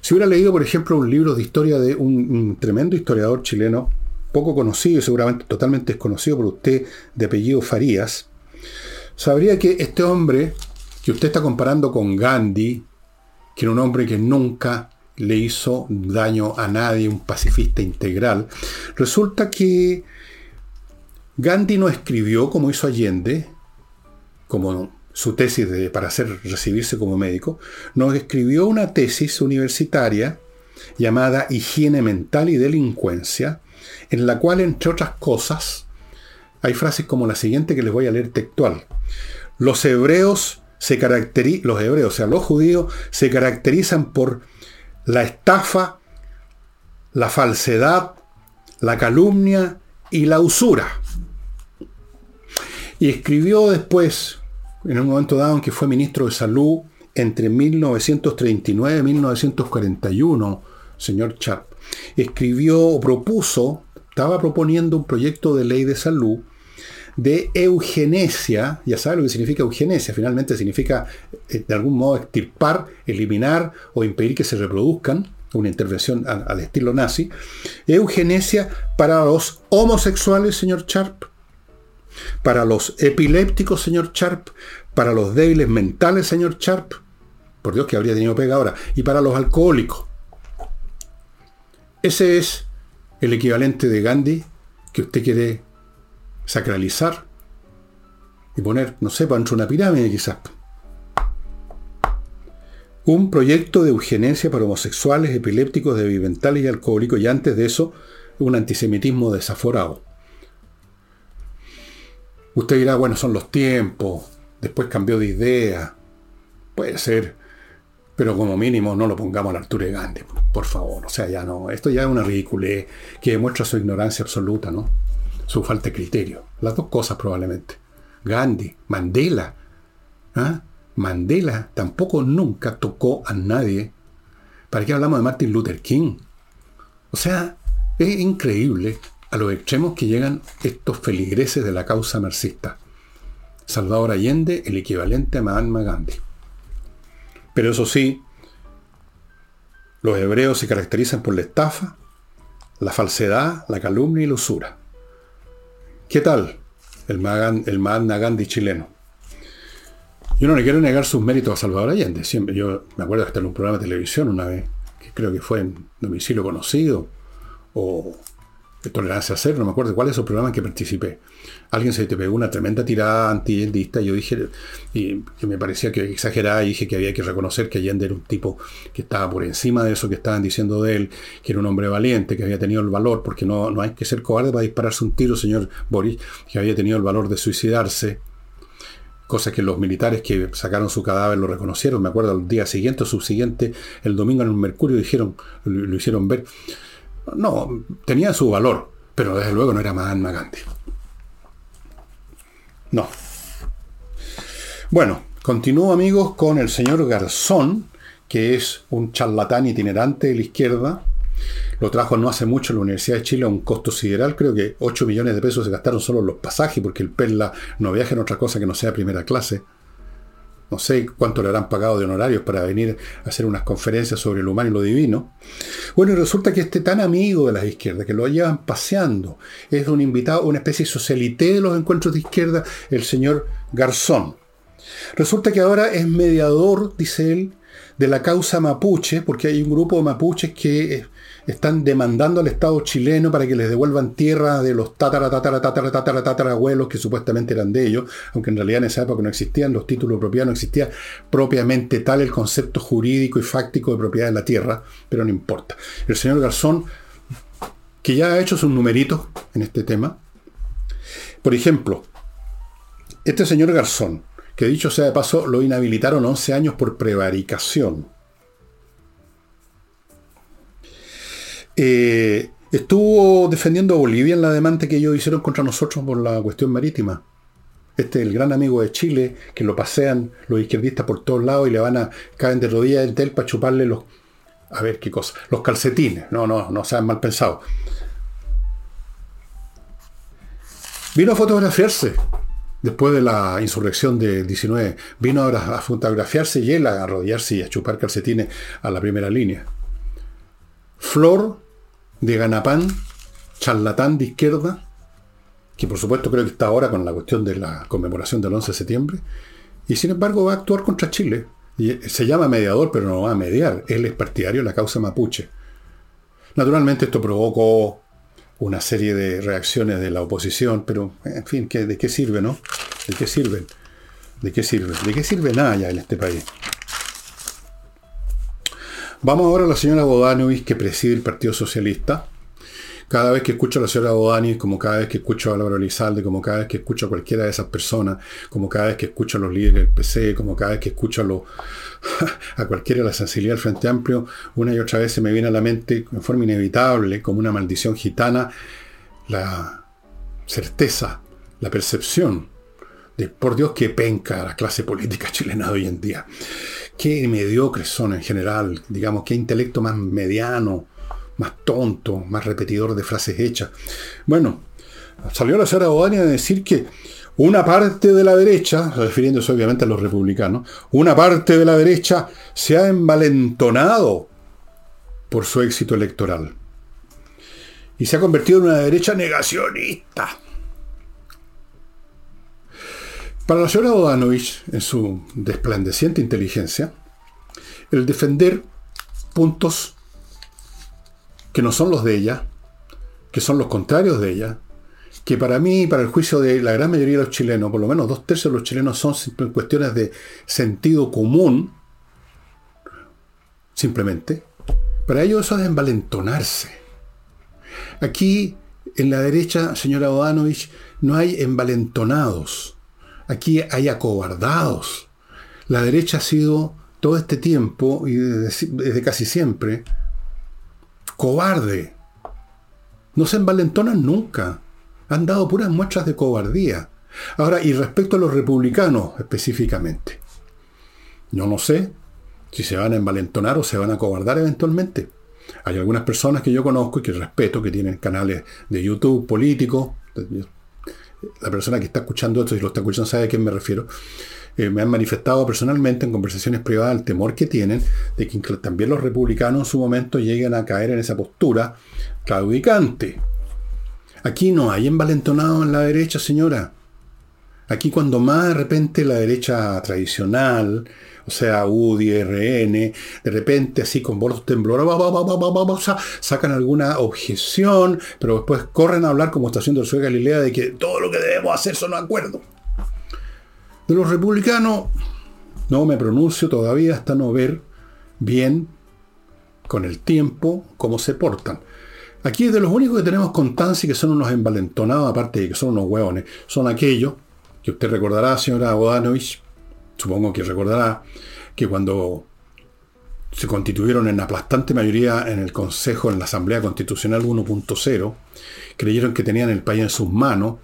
Speaker 1: si hubiera leído, por ejemplo, un libro de historia de un, tremendo historiador chileno, poco conocido y seguramente totalmente desconocido por usted, de apellido Farías, sabría que este hombre que usted está comparando con Gandhi que era un hombre que nunca le hizo daño a nadie, un pacifista integral. Resulta que Gandhi no escribió como hizo Allende, como su tesis de, para hacer, recibirse como médico, no escribió una tesis universitaria llamada Higiene Mental y Delincuencia, en la cual, entre otras cosas, hay frases como la siguiente que les voy a leer textual. Los hebreos se caracterizan, los hebreos, o sea, los judíos, se caracterizan por la estafa, la falsedad, la calumnia y la usura. Y escribió después, en un momento dado en que fue ministro de Salud, entre 1939 y 1941, señor Chap, escribió o propuso, estaba proponiendo un proyecto de ley de salud de eugenesia, ya sabe lo que significa eugenesia, finalmente significa eh, de algún modo extirpar, eliminar o impedir que se reproduzcan, una intervención al, estilo nazi, eugenesia para los homosexuales, señor Sharp, para los epilépticos, señor Sharp, para los débiles mentales, señor Sharp, por Dios que habría tenido pega ahora, y para los alcohólicos. Ese es el equivalente de Gandhi que usted quiere sacralizar y poner, no sé, para una pirámide quizás. Un proyecto de eugenesia para homosexuales, epilépticos, debimentales y alcohólicos, y antes de eso, un antisemitismo desaforado. Usted dirá, bueno, son los tiempos, después cambió de idea. Puede ser, pero como mínimo no lo pongamos a la altura de Gandhi, por favor. O sea, ya no, esto ya es una ridiculez que demuestra su ignorancia absoluta, ¿no? Su falta de criterio. Las dos cosas probablemente. Gandhi, Mandela. ¿ah? Mandela tampoco nunca tocó a nadie. ¿Para qué hablamos de Martin Luther King? O sea, es increíble a los extremos que llegan estos feligreses de la causa marxista. Salvador Allende, el equivalente a Mahatma Gandhi. Pero eso sí, los hebreos se caracterizan por la estafa, la falsedad, la calumnia y la usura. ¿Qué tal el, Mahatma Gandhi chileno? Yo no le quiero negar sus méritos a Salvador Allende. Siempre, yo me acuerdo que estaba en un programa de televisión una vez, que creo que fue en Domicilio Conocido, o de Tolerancia Cero, no me acuerdo cuál es el programa en que participé. Alguien se te pegó una tremenda tirada anti-yendista y yo dije, y que me parecía que exageraba y dije que había que reconocer que Allende era un tipo que estaba por encima de eso que estaban diciendo de él, que era un hombre valiente, que había tenido el valor, porque no, no hay que ser cobarde para dispararse un tiro, señor Boris, que había tenido el valor de suicidarse, cosa que los militares que sacaron su cadáver lo reconocieron, me acuerdo el día siguiente o subsiguiente, el domingo en el Mercurio dijeron, lo hicieron ver. No, tenía su valor, pero desde luego no era Mahatma Gandhi. No. Bueno, continúo amigos con el señor Garzón, que es un charlatán itinerante de la izquierda. Lo trajo no hace mucho en la Universidad de Chile a un costo sideral. Creo que 8 millones de pesos se gastaron solo en los pasajes, porque el Perla no viaja en otra cosa que no sea primera clase. No sé cuánto le habrán pagado de honorarios para venir a hacer unas conferencias sobre lo humano y lo divino. Bueno, y resulta que este tan amigo de las izquierdas, que lo llevan paseando, es un invitado, una especie de socialité de los encuentros de izquierda, el señor Garzón. Resulta que ahora es mediador, dice él, de la causa mapuche, porque hay un grupo de mapuches que están demandando al Estado chileno para que les devuelvan tierra de los tatara, tatara, tatara, tatara, tatara abuelos que supuestamente eran de ellos, aunque en realidad en esa época no existían los títulos de propiedad, no existía propiamente tal el concepto jurídico y fáctico de propiedad de la tierra, pero no importa. El señor Garzón, que ya ha hecho sus numeritos en este tema, por ejemplo, este señor Garzón, que dicho sea de paso, lo inhabilitaron 11 años por prevaricación. Eh, estuvo defendiendo a Bolivia en la demanda que ellos hicieron contra nosotros por la cuestión marítima. Este es el gran amigo de Chile, que lo pasean los izquierdistas por todos lados y le van a caer de rodillas del para chuparle los. A ver qué cosa. Los calcetines. No, no, no sean mal pensados. Vino a fotografiarse después de la insurrección de 19. Vino ahora a fotografiarse y él a arrodillarse y a chupar calcetines a la primera línea. Flor de Ganapán, charlatán de izquierda, que por supuesto creo que está ahora con la cuestión de la conmemoración del 11 de septiembre, y sin embargo va a actuar contra Chile. Se llama mediador, pero no va a mediar. Él es partidario de la causa mapuche. Naturalmente esto provocó una serie de reacciones de la oposición, pero en fin, ¿de qué sirve, no? ¿De qué sirven? ¿De qué sirve? ¿De qué sirve nada ya en este país? Vamos ahora a la señora Bodanovic, que preside el Partido Socialista. Cada vez que escucho a la señora Bodanovic, como cada vez que escucho a Álvaro Lizalde, como cada vez que escucho a cualquiera de esas personas, como cada vez que escucho a los líderes del PC, como cada vez que escucho a, los, a cualquiera de la sensibilidad del Frente Amplio, una y otra vez se me viene a la mente, en forma inevitable, como una maldición gitana, la certeza, la percepción por Dios, que penca la clase política chilena de hoy en día. Qué mediocres son en general, digamos, qué intelecto más mediano, más tonto, más repetidor de frases hechas. Bueno, salió la señora Bodani a decir que una parte de la derecha, refiriéndose obviamente a los republicanos, una parte de la derecha se ha envalentonado por su éxito electoral. Y se ha convertido en una derecha negacionista. Para la señora Bodanovich, en su desplandeciente inteligencia, el defender puntos que no son los de ella, que son los contrarios de ella, que para mí para el juicio de la gran mayoría de los chilenos, por lo menos dos tercios de los chilenos, son cuestiones de sentido común, simplemente, para ellos eso es envalentonarse. Aquí, en la derecha, señora Bodanovich, no hay envalentonados Aquí hay acobardados. La derecha ha sido todo este tiempo, y desde, casi siempre, cobarde. No se envalentonan nunca. Han dado puras muestras de cobardía. Ahora, y respecto a los republicanos específicamente, yo no sé si se van a envalentonar o se van a cobardar eventualmente. Hay algunas personas que yo conozco y que respeto, que tienen canales de YouTube políticos, la persona que está escuchando esto, y lo está escuchando sabe a quién me refiero, eh, me han manifestado personalmente en conversaciones privadas el temor que tienen de que también los republicanos en su momento lleguen a caer en esa postura claudicante. Aquí no hay envalentonado en la derecha, señora. Aquí cuando más de repente la derecha tradicional, o sea, UDI, RN, de repente así con voz temblorosos, sacan alguna objeción, pero después corren a hablar como está haciendo el Sue Galilea de que todo lo que debemos hacer son acuerdos. De los republicanos, no me pronuncio todavía hasta no ver bien con el tiempo cómo se portan. Aquí de los únicos que tenemos constancia que son unos envalentonados, aparte de que son unos hueones, son aquellos que usted recordará, señora Bodanovich, supongo que recordará, que cuando se constituyeron en aplastante mayoría en el Consejo, en la Asamblea Constitucional 1.0, creyeron que tenían el país en sus manos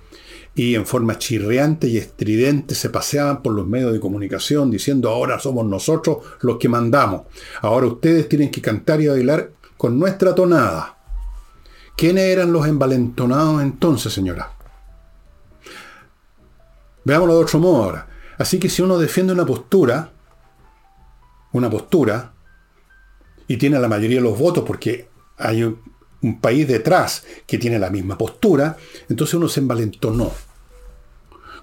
Speaker 1: y en forma chirriante y estridente se paseaban por los medios de comunicación diciendo ahora somos nosotros los que mandamos, ahora ustedes tienen que cantar y bailar con nuestra tonada. ¿Quiénes eran los envalentonados entonces, señora? Veámoslo de otro modo ahora. Así que si uno defiende una postura, una postura, y tiene la mayoría de los votos porque hay un, país detrás que tiene la misma postura, entonces uno se envalentonó.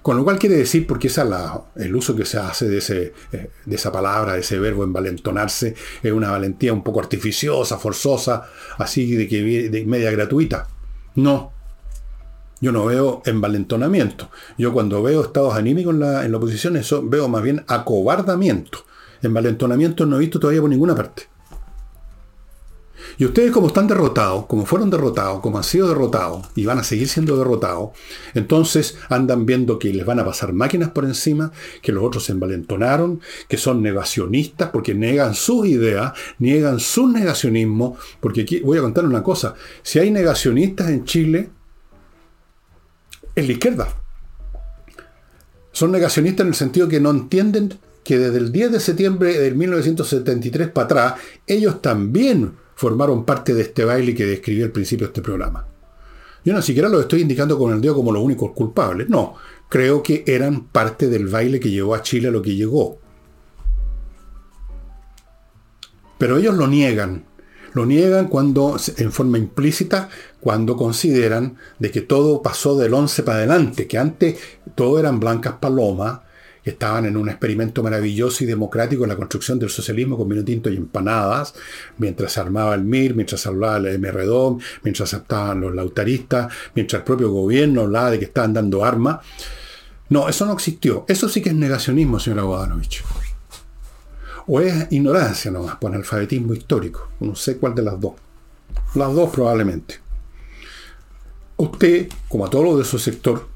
Speaker 1: Con lo cual quiere decir, porque esa la, el uso que se hace de, eh, de esa palabra, de ese verbo envalentonarse, es una valentía un poco artificiosa, forzosa, así de que de media gratuita. No, yo no veo envalentonamiento. Yo cuando veo estados anímicos en la, en la oposición, eso veo más bien acobardamiento. Envalentonamiento no he visto todavía por ninguna parte. Y ustedes como están derrotados, como fueron derrotados, como han sido derrotados y van a seguir siendo derrotados, entonces andan viendo que les van a pasar máquinas por encima, que los otros se envalentonaron, que son negacionistas porque negan sus ideas, niegan su negacionismo, porque aquí voy a contar una cosa, si hay negacionistas en Chile, es la izquierda. Son negacionistas en el sentido que no entienden que desde el 10 de septiembre de 1973 para atrás, ellos también formaron parte de este baile que describió al principio de este programa. Yo no siquiera lo estoy indicando con el dedo como los únicos culpables, no, creo que eran parte del baile que llevó a Chile a lo que llegó. Pero ellos lo niegan, lo niegan cuando, en forma implícita, cuando consideran de que todo pasó del 11 para adelante, que antes todo eran blancas palomas que estaban en un experimento maravilloso y democrático en la construcción del socialismo con vino tinto y empanadas, mientras se armaba el MIR, mientras se hablaba el MRDOM, mientras estaban los lautaristas, mientras el propio gobierno hablaba de que estaban dando armas. No, eso no existió. Eso sí que es negacionismo, señor Aguadanovich. O es ignorancia nomás, por analfabetismo histórico. No sé cuál de las dos. Las dos probablemente. Usted, como a todos los de su sector,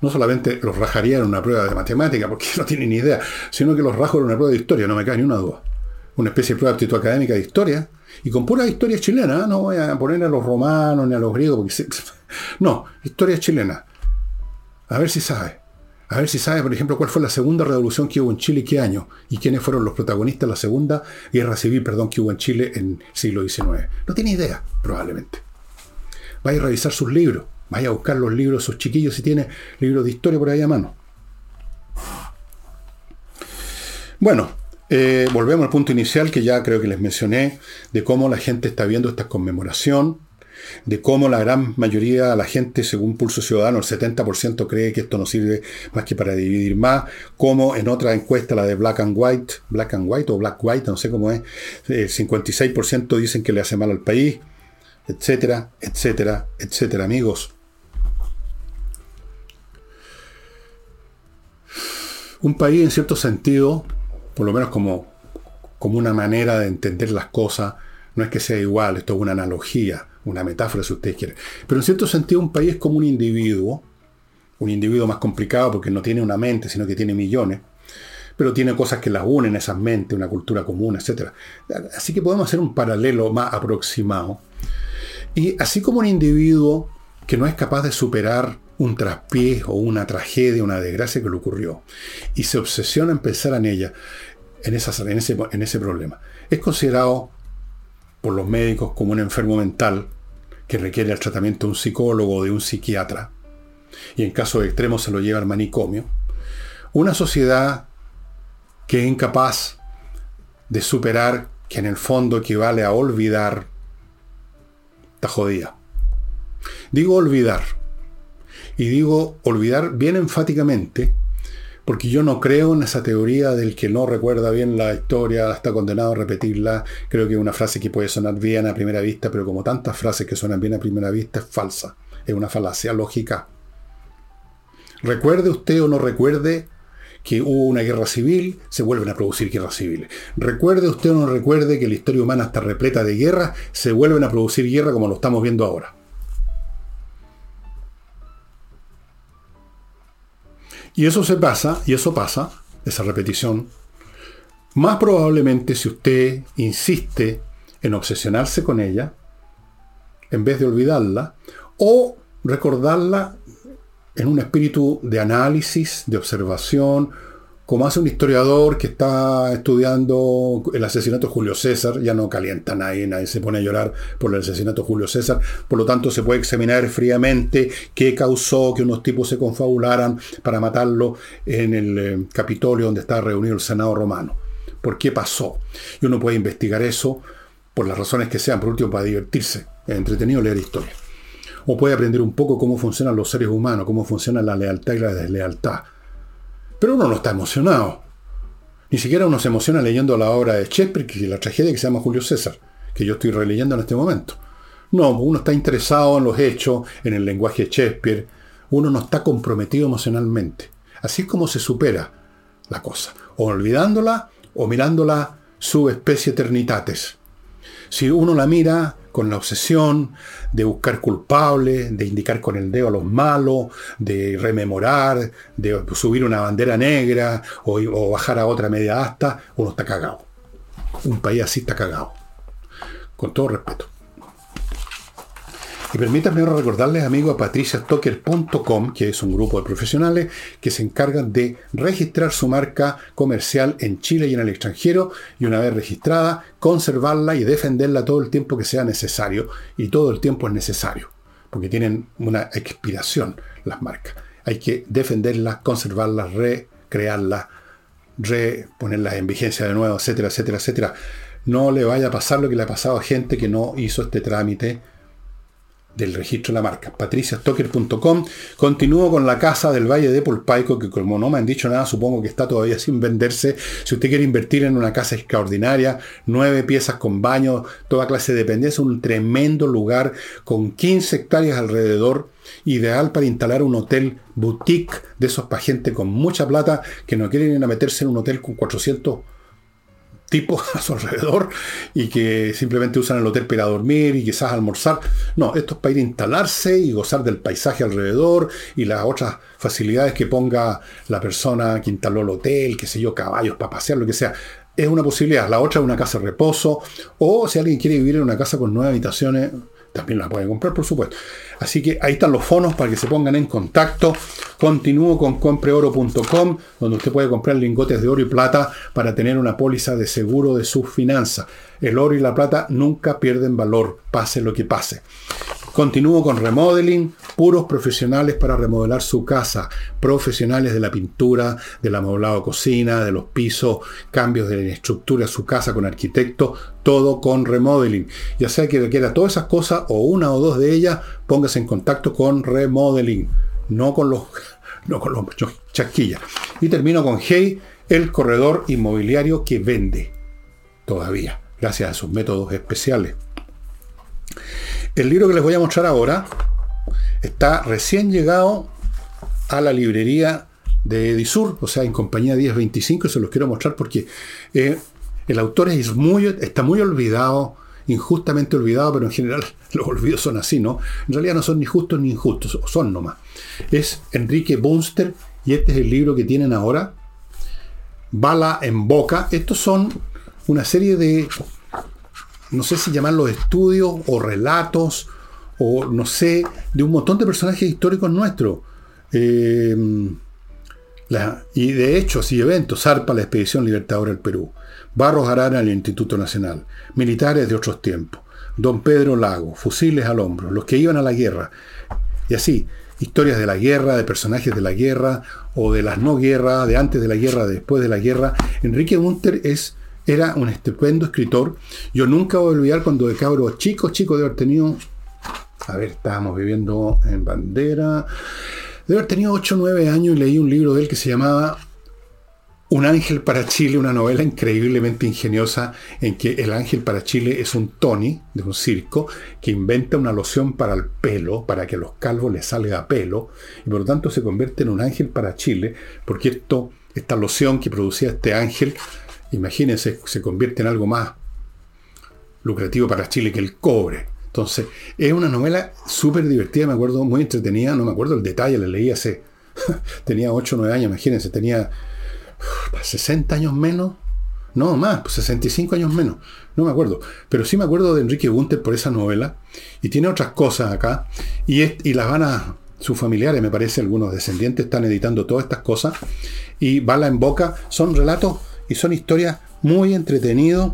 Speaker 1: no solamente los rajaría en una prueba de matemática, porque no tiene ni idea, sino que los rajo en una prueba de historia, no me cae ni una duda. Una especie de prueba de aptitud académica de historia, y con pura historia chilena, ¿eh? no voy a poner a los romanos ni a los griegos, porque no, historia chilena. A ver si sabe. A ver si sabe, por ejemplo, cuál fue la segunda revolución que hubo en Chile y qué año, y quiénes fueron los protagonistas de la segunda guerra civil, perdón, que hubo en Chile en el siglo XIX. No tiene idea, probablemente. Vaya a revisar sus libros. Vaya a buscar los libros, sus chiquillos, si tiene libros de historia por ahí a mano. Bueno, eh, volvemos al punto inicial que ya creo que les mencioné, de cómo la gente está viendo esta conmemoración, de cómo la gran mayoría de la gente, según Pulso Ciudadano, el 70% cree que esto no sirve más que para dividir más, como en otra encuesta, la de Black and White, Black and White o Black White, no sé cómo es, el 56% dicen que le hace mal al país, etcétera, etcétera, etcétera, amigos. Un país en cierto sentido, por lo menos como, como una manera de entender las cosas, no es que sea igual, esto es una analogía, una metáfora si ustedes quieren. Pero en cierto sentido un país es como un individuo, un individuo más complicado porque no tiene una mente, sino que tiene millones, pero tiene cosas que las unen esas mentes, una cultura común, etc. Así que podemos hacer un paralelo más aproximado. Y así como un individuo que no es capaz de superar un traspié o una tragedia, una desgracia que le ocurrió, y se obsesiona en pensar en ella, en, en, ese, en ese problema. Es considerado por los médicos como un enfermo mental que requiere el tratamiento de un psicólogo o de un psiquiatra, y en caso de extremo se lo lleva al manicomio. Una sociedad que es incapaz de superar, que en el fondo equivale a olvidar, está jodida. Digo olvidar, y digo olvidar bien enfáticamente, porque yo no creo en esa teoría del que no recuerda bien la historia, está condenado a repetirla. Creo que es una frase que puede sonar bien a primera vista, pero como tantas frases que suenan bien a primera vista, es falsa. Es una falacia lógica. Recuerde usted o no recuerde que hubo una guerra civil, se vuelven a producir guerras civiles. Recuerde usted o no recuerde que la historia humana está repleta de guerras, se vuelven a producir guerra como lo estamos viendo ahora. Y eso se pasa, y eso pasa, esa repetición, más probablemente si usted insiste en obsesionarse con ella, en vez de olvidarla, o recordarla en un espíritu de análisis, de observación, como hace un historiador que está estudiando el asesinato de Julio César, ya no calienta nadie, nadie se pone a llorar por el asesinato de Julio César, por lo tanto se puede examinar fríamente qué causó que unos tipos se confabularan para matarlo en el eh, Capitolio donde estaba reunido el Senado romano. ¿Por qué pasó? Y uno puede investigar eso por las razones que sean, por último para divertirse, es entretenido leer historia. O puede aprender un poco cómo funcionan los seres humanos, cómo funciona la lealtad y la deslealtad pero uno no está emocionado. Ni siquiera uno se emociona leyendo la obra de Shakespeare, que la tragedia que se llama Julio César, que yo estoy releyendo en este momento. No, uno está interesado en los hechos, en el lenguaje de Shakespeare. Uno no está comprometido emocionalmente. Así es como se supera la cosa. O olvidándola o mirándola su especie eternitates. Si uno la mira con la obsesión de buscar culpables, de indicar con el dedo a los malos, de rememorar, de subir una bandera negra o, bajar a otra media asta, uno está cagado. Un país así está cagado. Con todo respeto. Y permítanme recordarles, amigos, a patriciastocker.com, que es un grupo de profesionales que se encargan de registrar su marca comercial en Chile y en el extranjero, y una vez registrada, conservarla y defenderla todo el tiempo que sea necesario, y todo el tiempo es necesario, porque tienen una expiración las marcas. Hay que defenderlas, conservarlas, recrearlas, reponerlas en vigencia de nuevo, etcétera, etcétera, etcétera. No le vaya a pasar lo que le ha pasado a gente que no hizo este trámite del registro de la marca, patriciastocker.com. Continúo con la casa del Valle de Polpaico, que como no me han dicho nada, supongo que está todavía sin venderse. Si usted quiere invertir en una casa extraordinaria, nueve piezas con baño, toda clase de dependencia, un tremendo lugar con 15 hectáreas alrededor, ideal para instalar un hotel boutique de esos para gente con mucha plata que no quieren ir a meterse en un hotel con 400 tipos a su alrededor y que simplemente usan el hotel para dormir y quizás almorzar. No, esto es para ir a instalarse y gozar del paisaje alrededor y las otras facilidades que ponga la persona que instaló el hotel, qué sé yo, caballos para pasear, lo que sea. Es una posibilidad. La otra es una casa de reposo o si alguien quiere vivir en una casa con nueve habitaciones, también la puede comprar, por supuesto. Así que ahí están los fondos para que se pongan en contacto. Continúo con compreoro.com, donde usted puede comprar lingotes de oro y plata para tener una póliza de seguro de sus finanzas. El oro y la plata nunca pierden valor, pase lo que pase. Continúo con remodeling, puros profesionales para remodelar su casa, profesionales de la pintura, del amoblado cocina, de los pisos, cambios de estructura de su casa con arquitecto, todo con remodeling. Ya sea que requiera todas esas cosas o una o dos de ellas, póngase en contacto con remodeling, no con los, no con los chasquillas. Y termino con Hey, el corredor inmobiliario que vende todavía, gracias a sus métodos especiales. El libro que les voy a mostrar ahora está recién llegado a la librería de Edisur, o sea, en compañía 1025, y se los quiero mostrar porque eh, el autor es muy, está muy olvidado, injustamente olvidado, pero en general los olvidos son así, ¿no? En realidad no son ni justos ni injustos, son nomás. Es Enrique Bunster y este es el libro que tienen ahora, Bala en Boca. Estos son una serie de no sé si llamarlos estudios o relatos, o no sé, de un montón de personajes históricos nuestros. Eh, y de hechos y eventos, Zarpa, la expedición libertadora del Perú, Barros Arana, el Instituto Nacional, militares de otros tiempos, Don Pedro Lago, fusiles al hombro, los que iban a la guerra, y así, historias de la guerra, de personajes de la guerra, o de las no guerras, de antes de la guerra, de después de la guerra. Enrique Gunter es era un estupendo escritor. Yo nunca voy a olvidar cuando de cabro chico, chico de haber tenido, a ver, estábamos viviendo en Bandera, de haber tenido 8 o 9 años y leí un libro de él que se llamaba Un ángel para Chile, una novela increíblemente ingeniosa en que el ángel para Chile es un Tony de un circo que inventa una loción para el pelo, para que a los calvos les salga pelo, y por lo tanto se convierte en un ángel para Chile, porque esto, esta loción que producía este ángel imagínense, se convierte en algo más lucrativo para Chile que el cobre. Entonces, es una novela súper divertida, me acuerdo, muy entretenida, no me acuerdo el detalle, la leí hace, tenía 8 o 9 años, imagínense, tenía 60 años menos, no más, 65 años menos, no me acuerdo, pero sí me acuerdo de Enrique Gunter por esa novela, y tiene otras cosas acá, y, y las van a, sus familiares, me parece, algunos descendientes están editando todas estas cosas, y bala en boca, son relatos y son historias muy entretenidas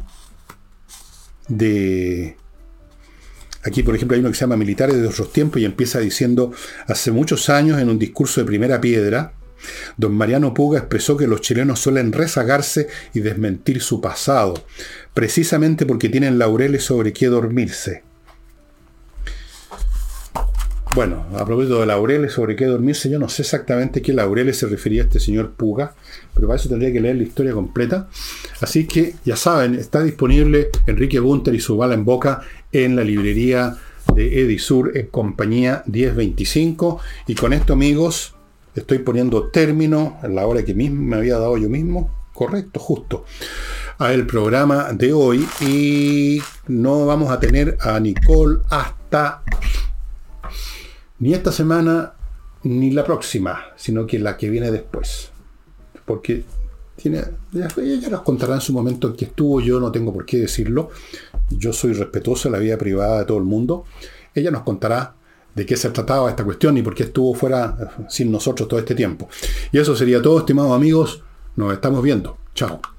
Speaker 1: de... Aquí, por ejemplo, hay uno que se llama Militares de otros tiempos y empieza diciendo, hace muchos años, en un discurso de primera piedra, don Mariano Puga expresó que los chilenos suelen rezagarse y desmentir su pasado, precisamente porque tienen laureles sobre qué dormirse. Bueno, a propósito de laureles, sobre qué dormirse, yo no sé exactamente qué laureles se refería a este señor Puga, pero para eso tendría que leer la historia completa. Así que ya saben, está disponible Enrique Bunter y su bala en boca en la librería de Edisur en compañía 1025. Y con esto, amigos, estoy poniendo término en la hora que mismo me había dado yo mismo. Correcto, justo. A el programa de hoy. Y no vamos a tener a Nicole hasta ni esta semana ni la próxima, sino que la que viene después. Porque tiene, ella nos contará en su momento en que estuvo, yo no tengo por qué decirlo. Yo soy respetuoso de la vida privada de todo el mundo. Ella nos contará de qué se trataba esta cuestión y por qué estuvo fuera sin nosotros todo este tiempo. Y eso sería todo, estimados amigos. Nos estamos viendo. Chao.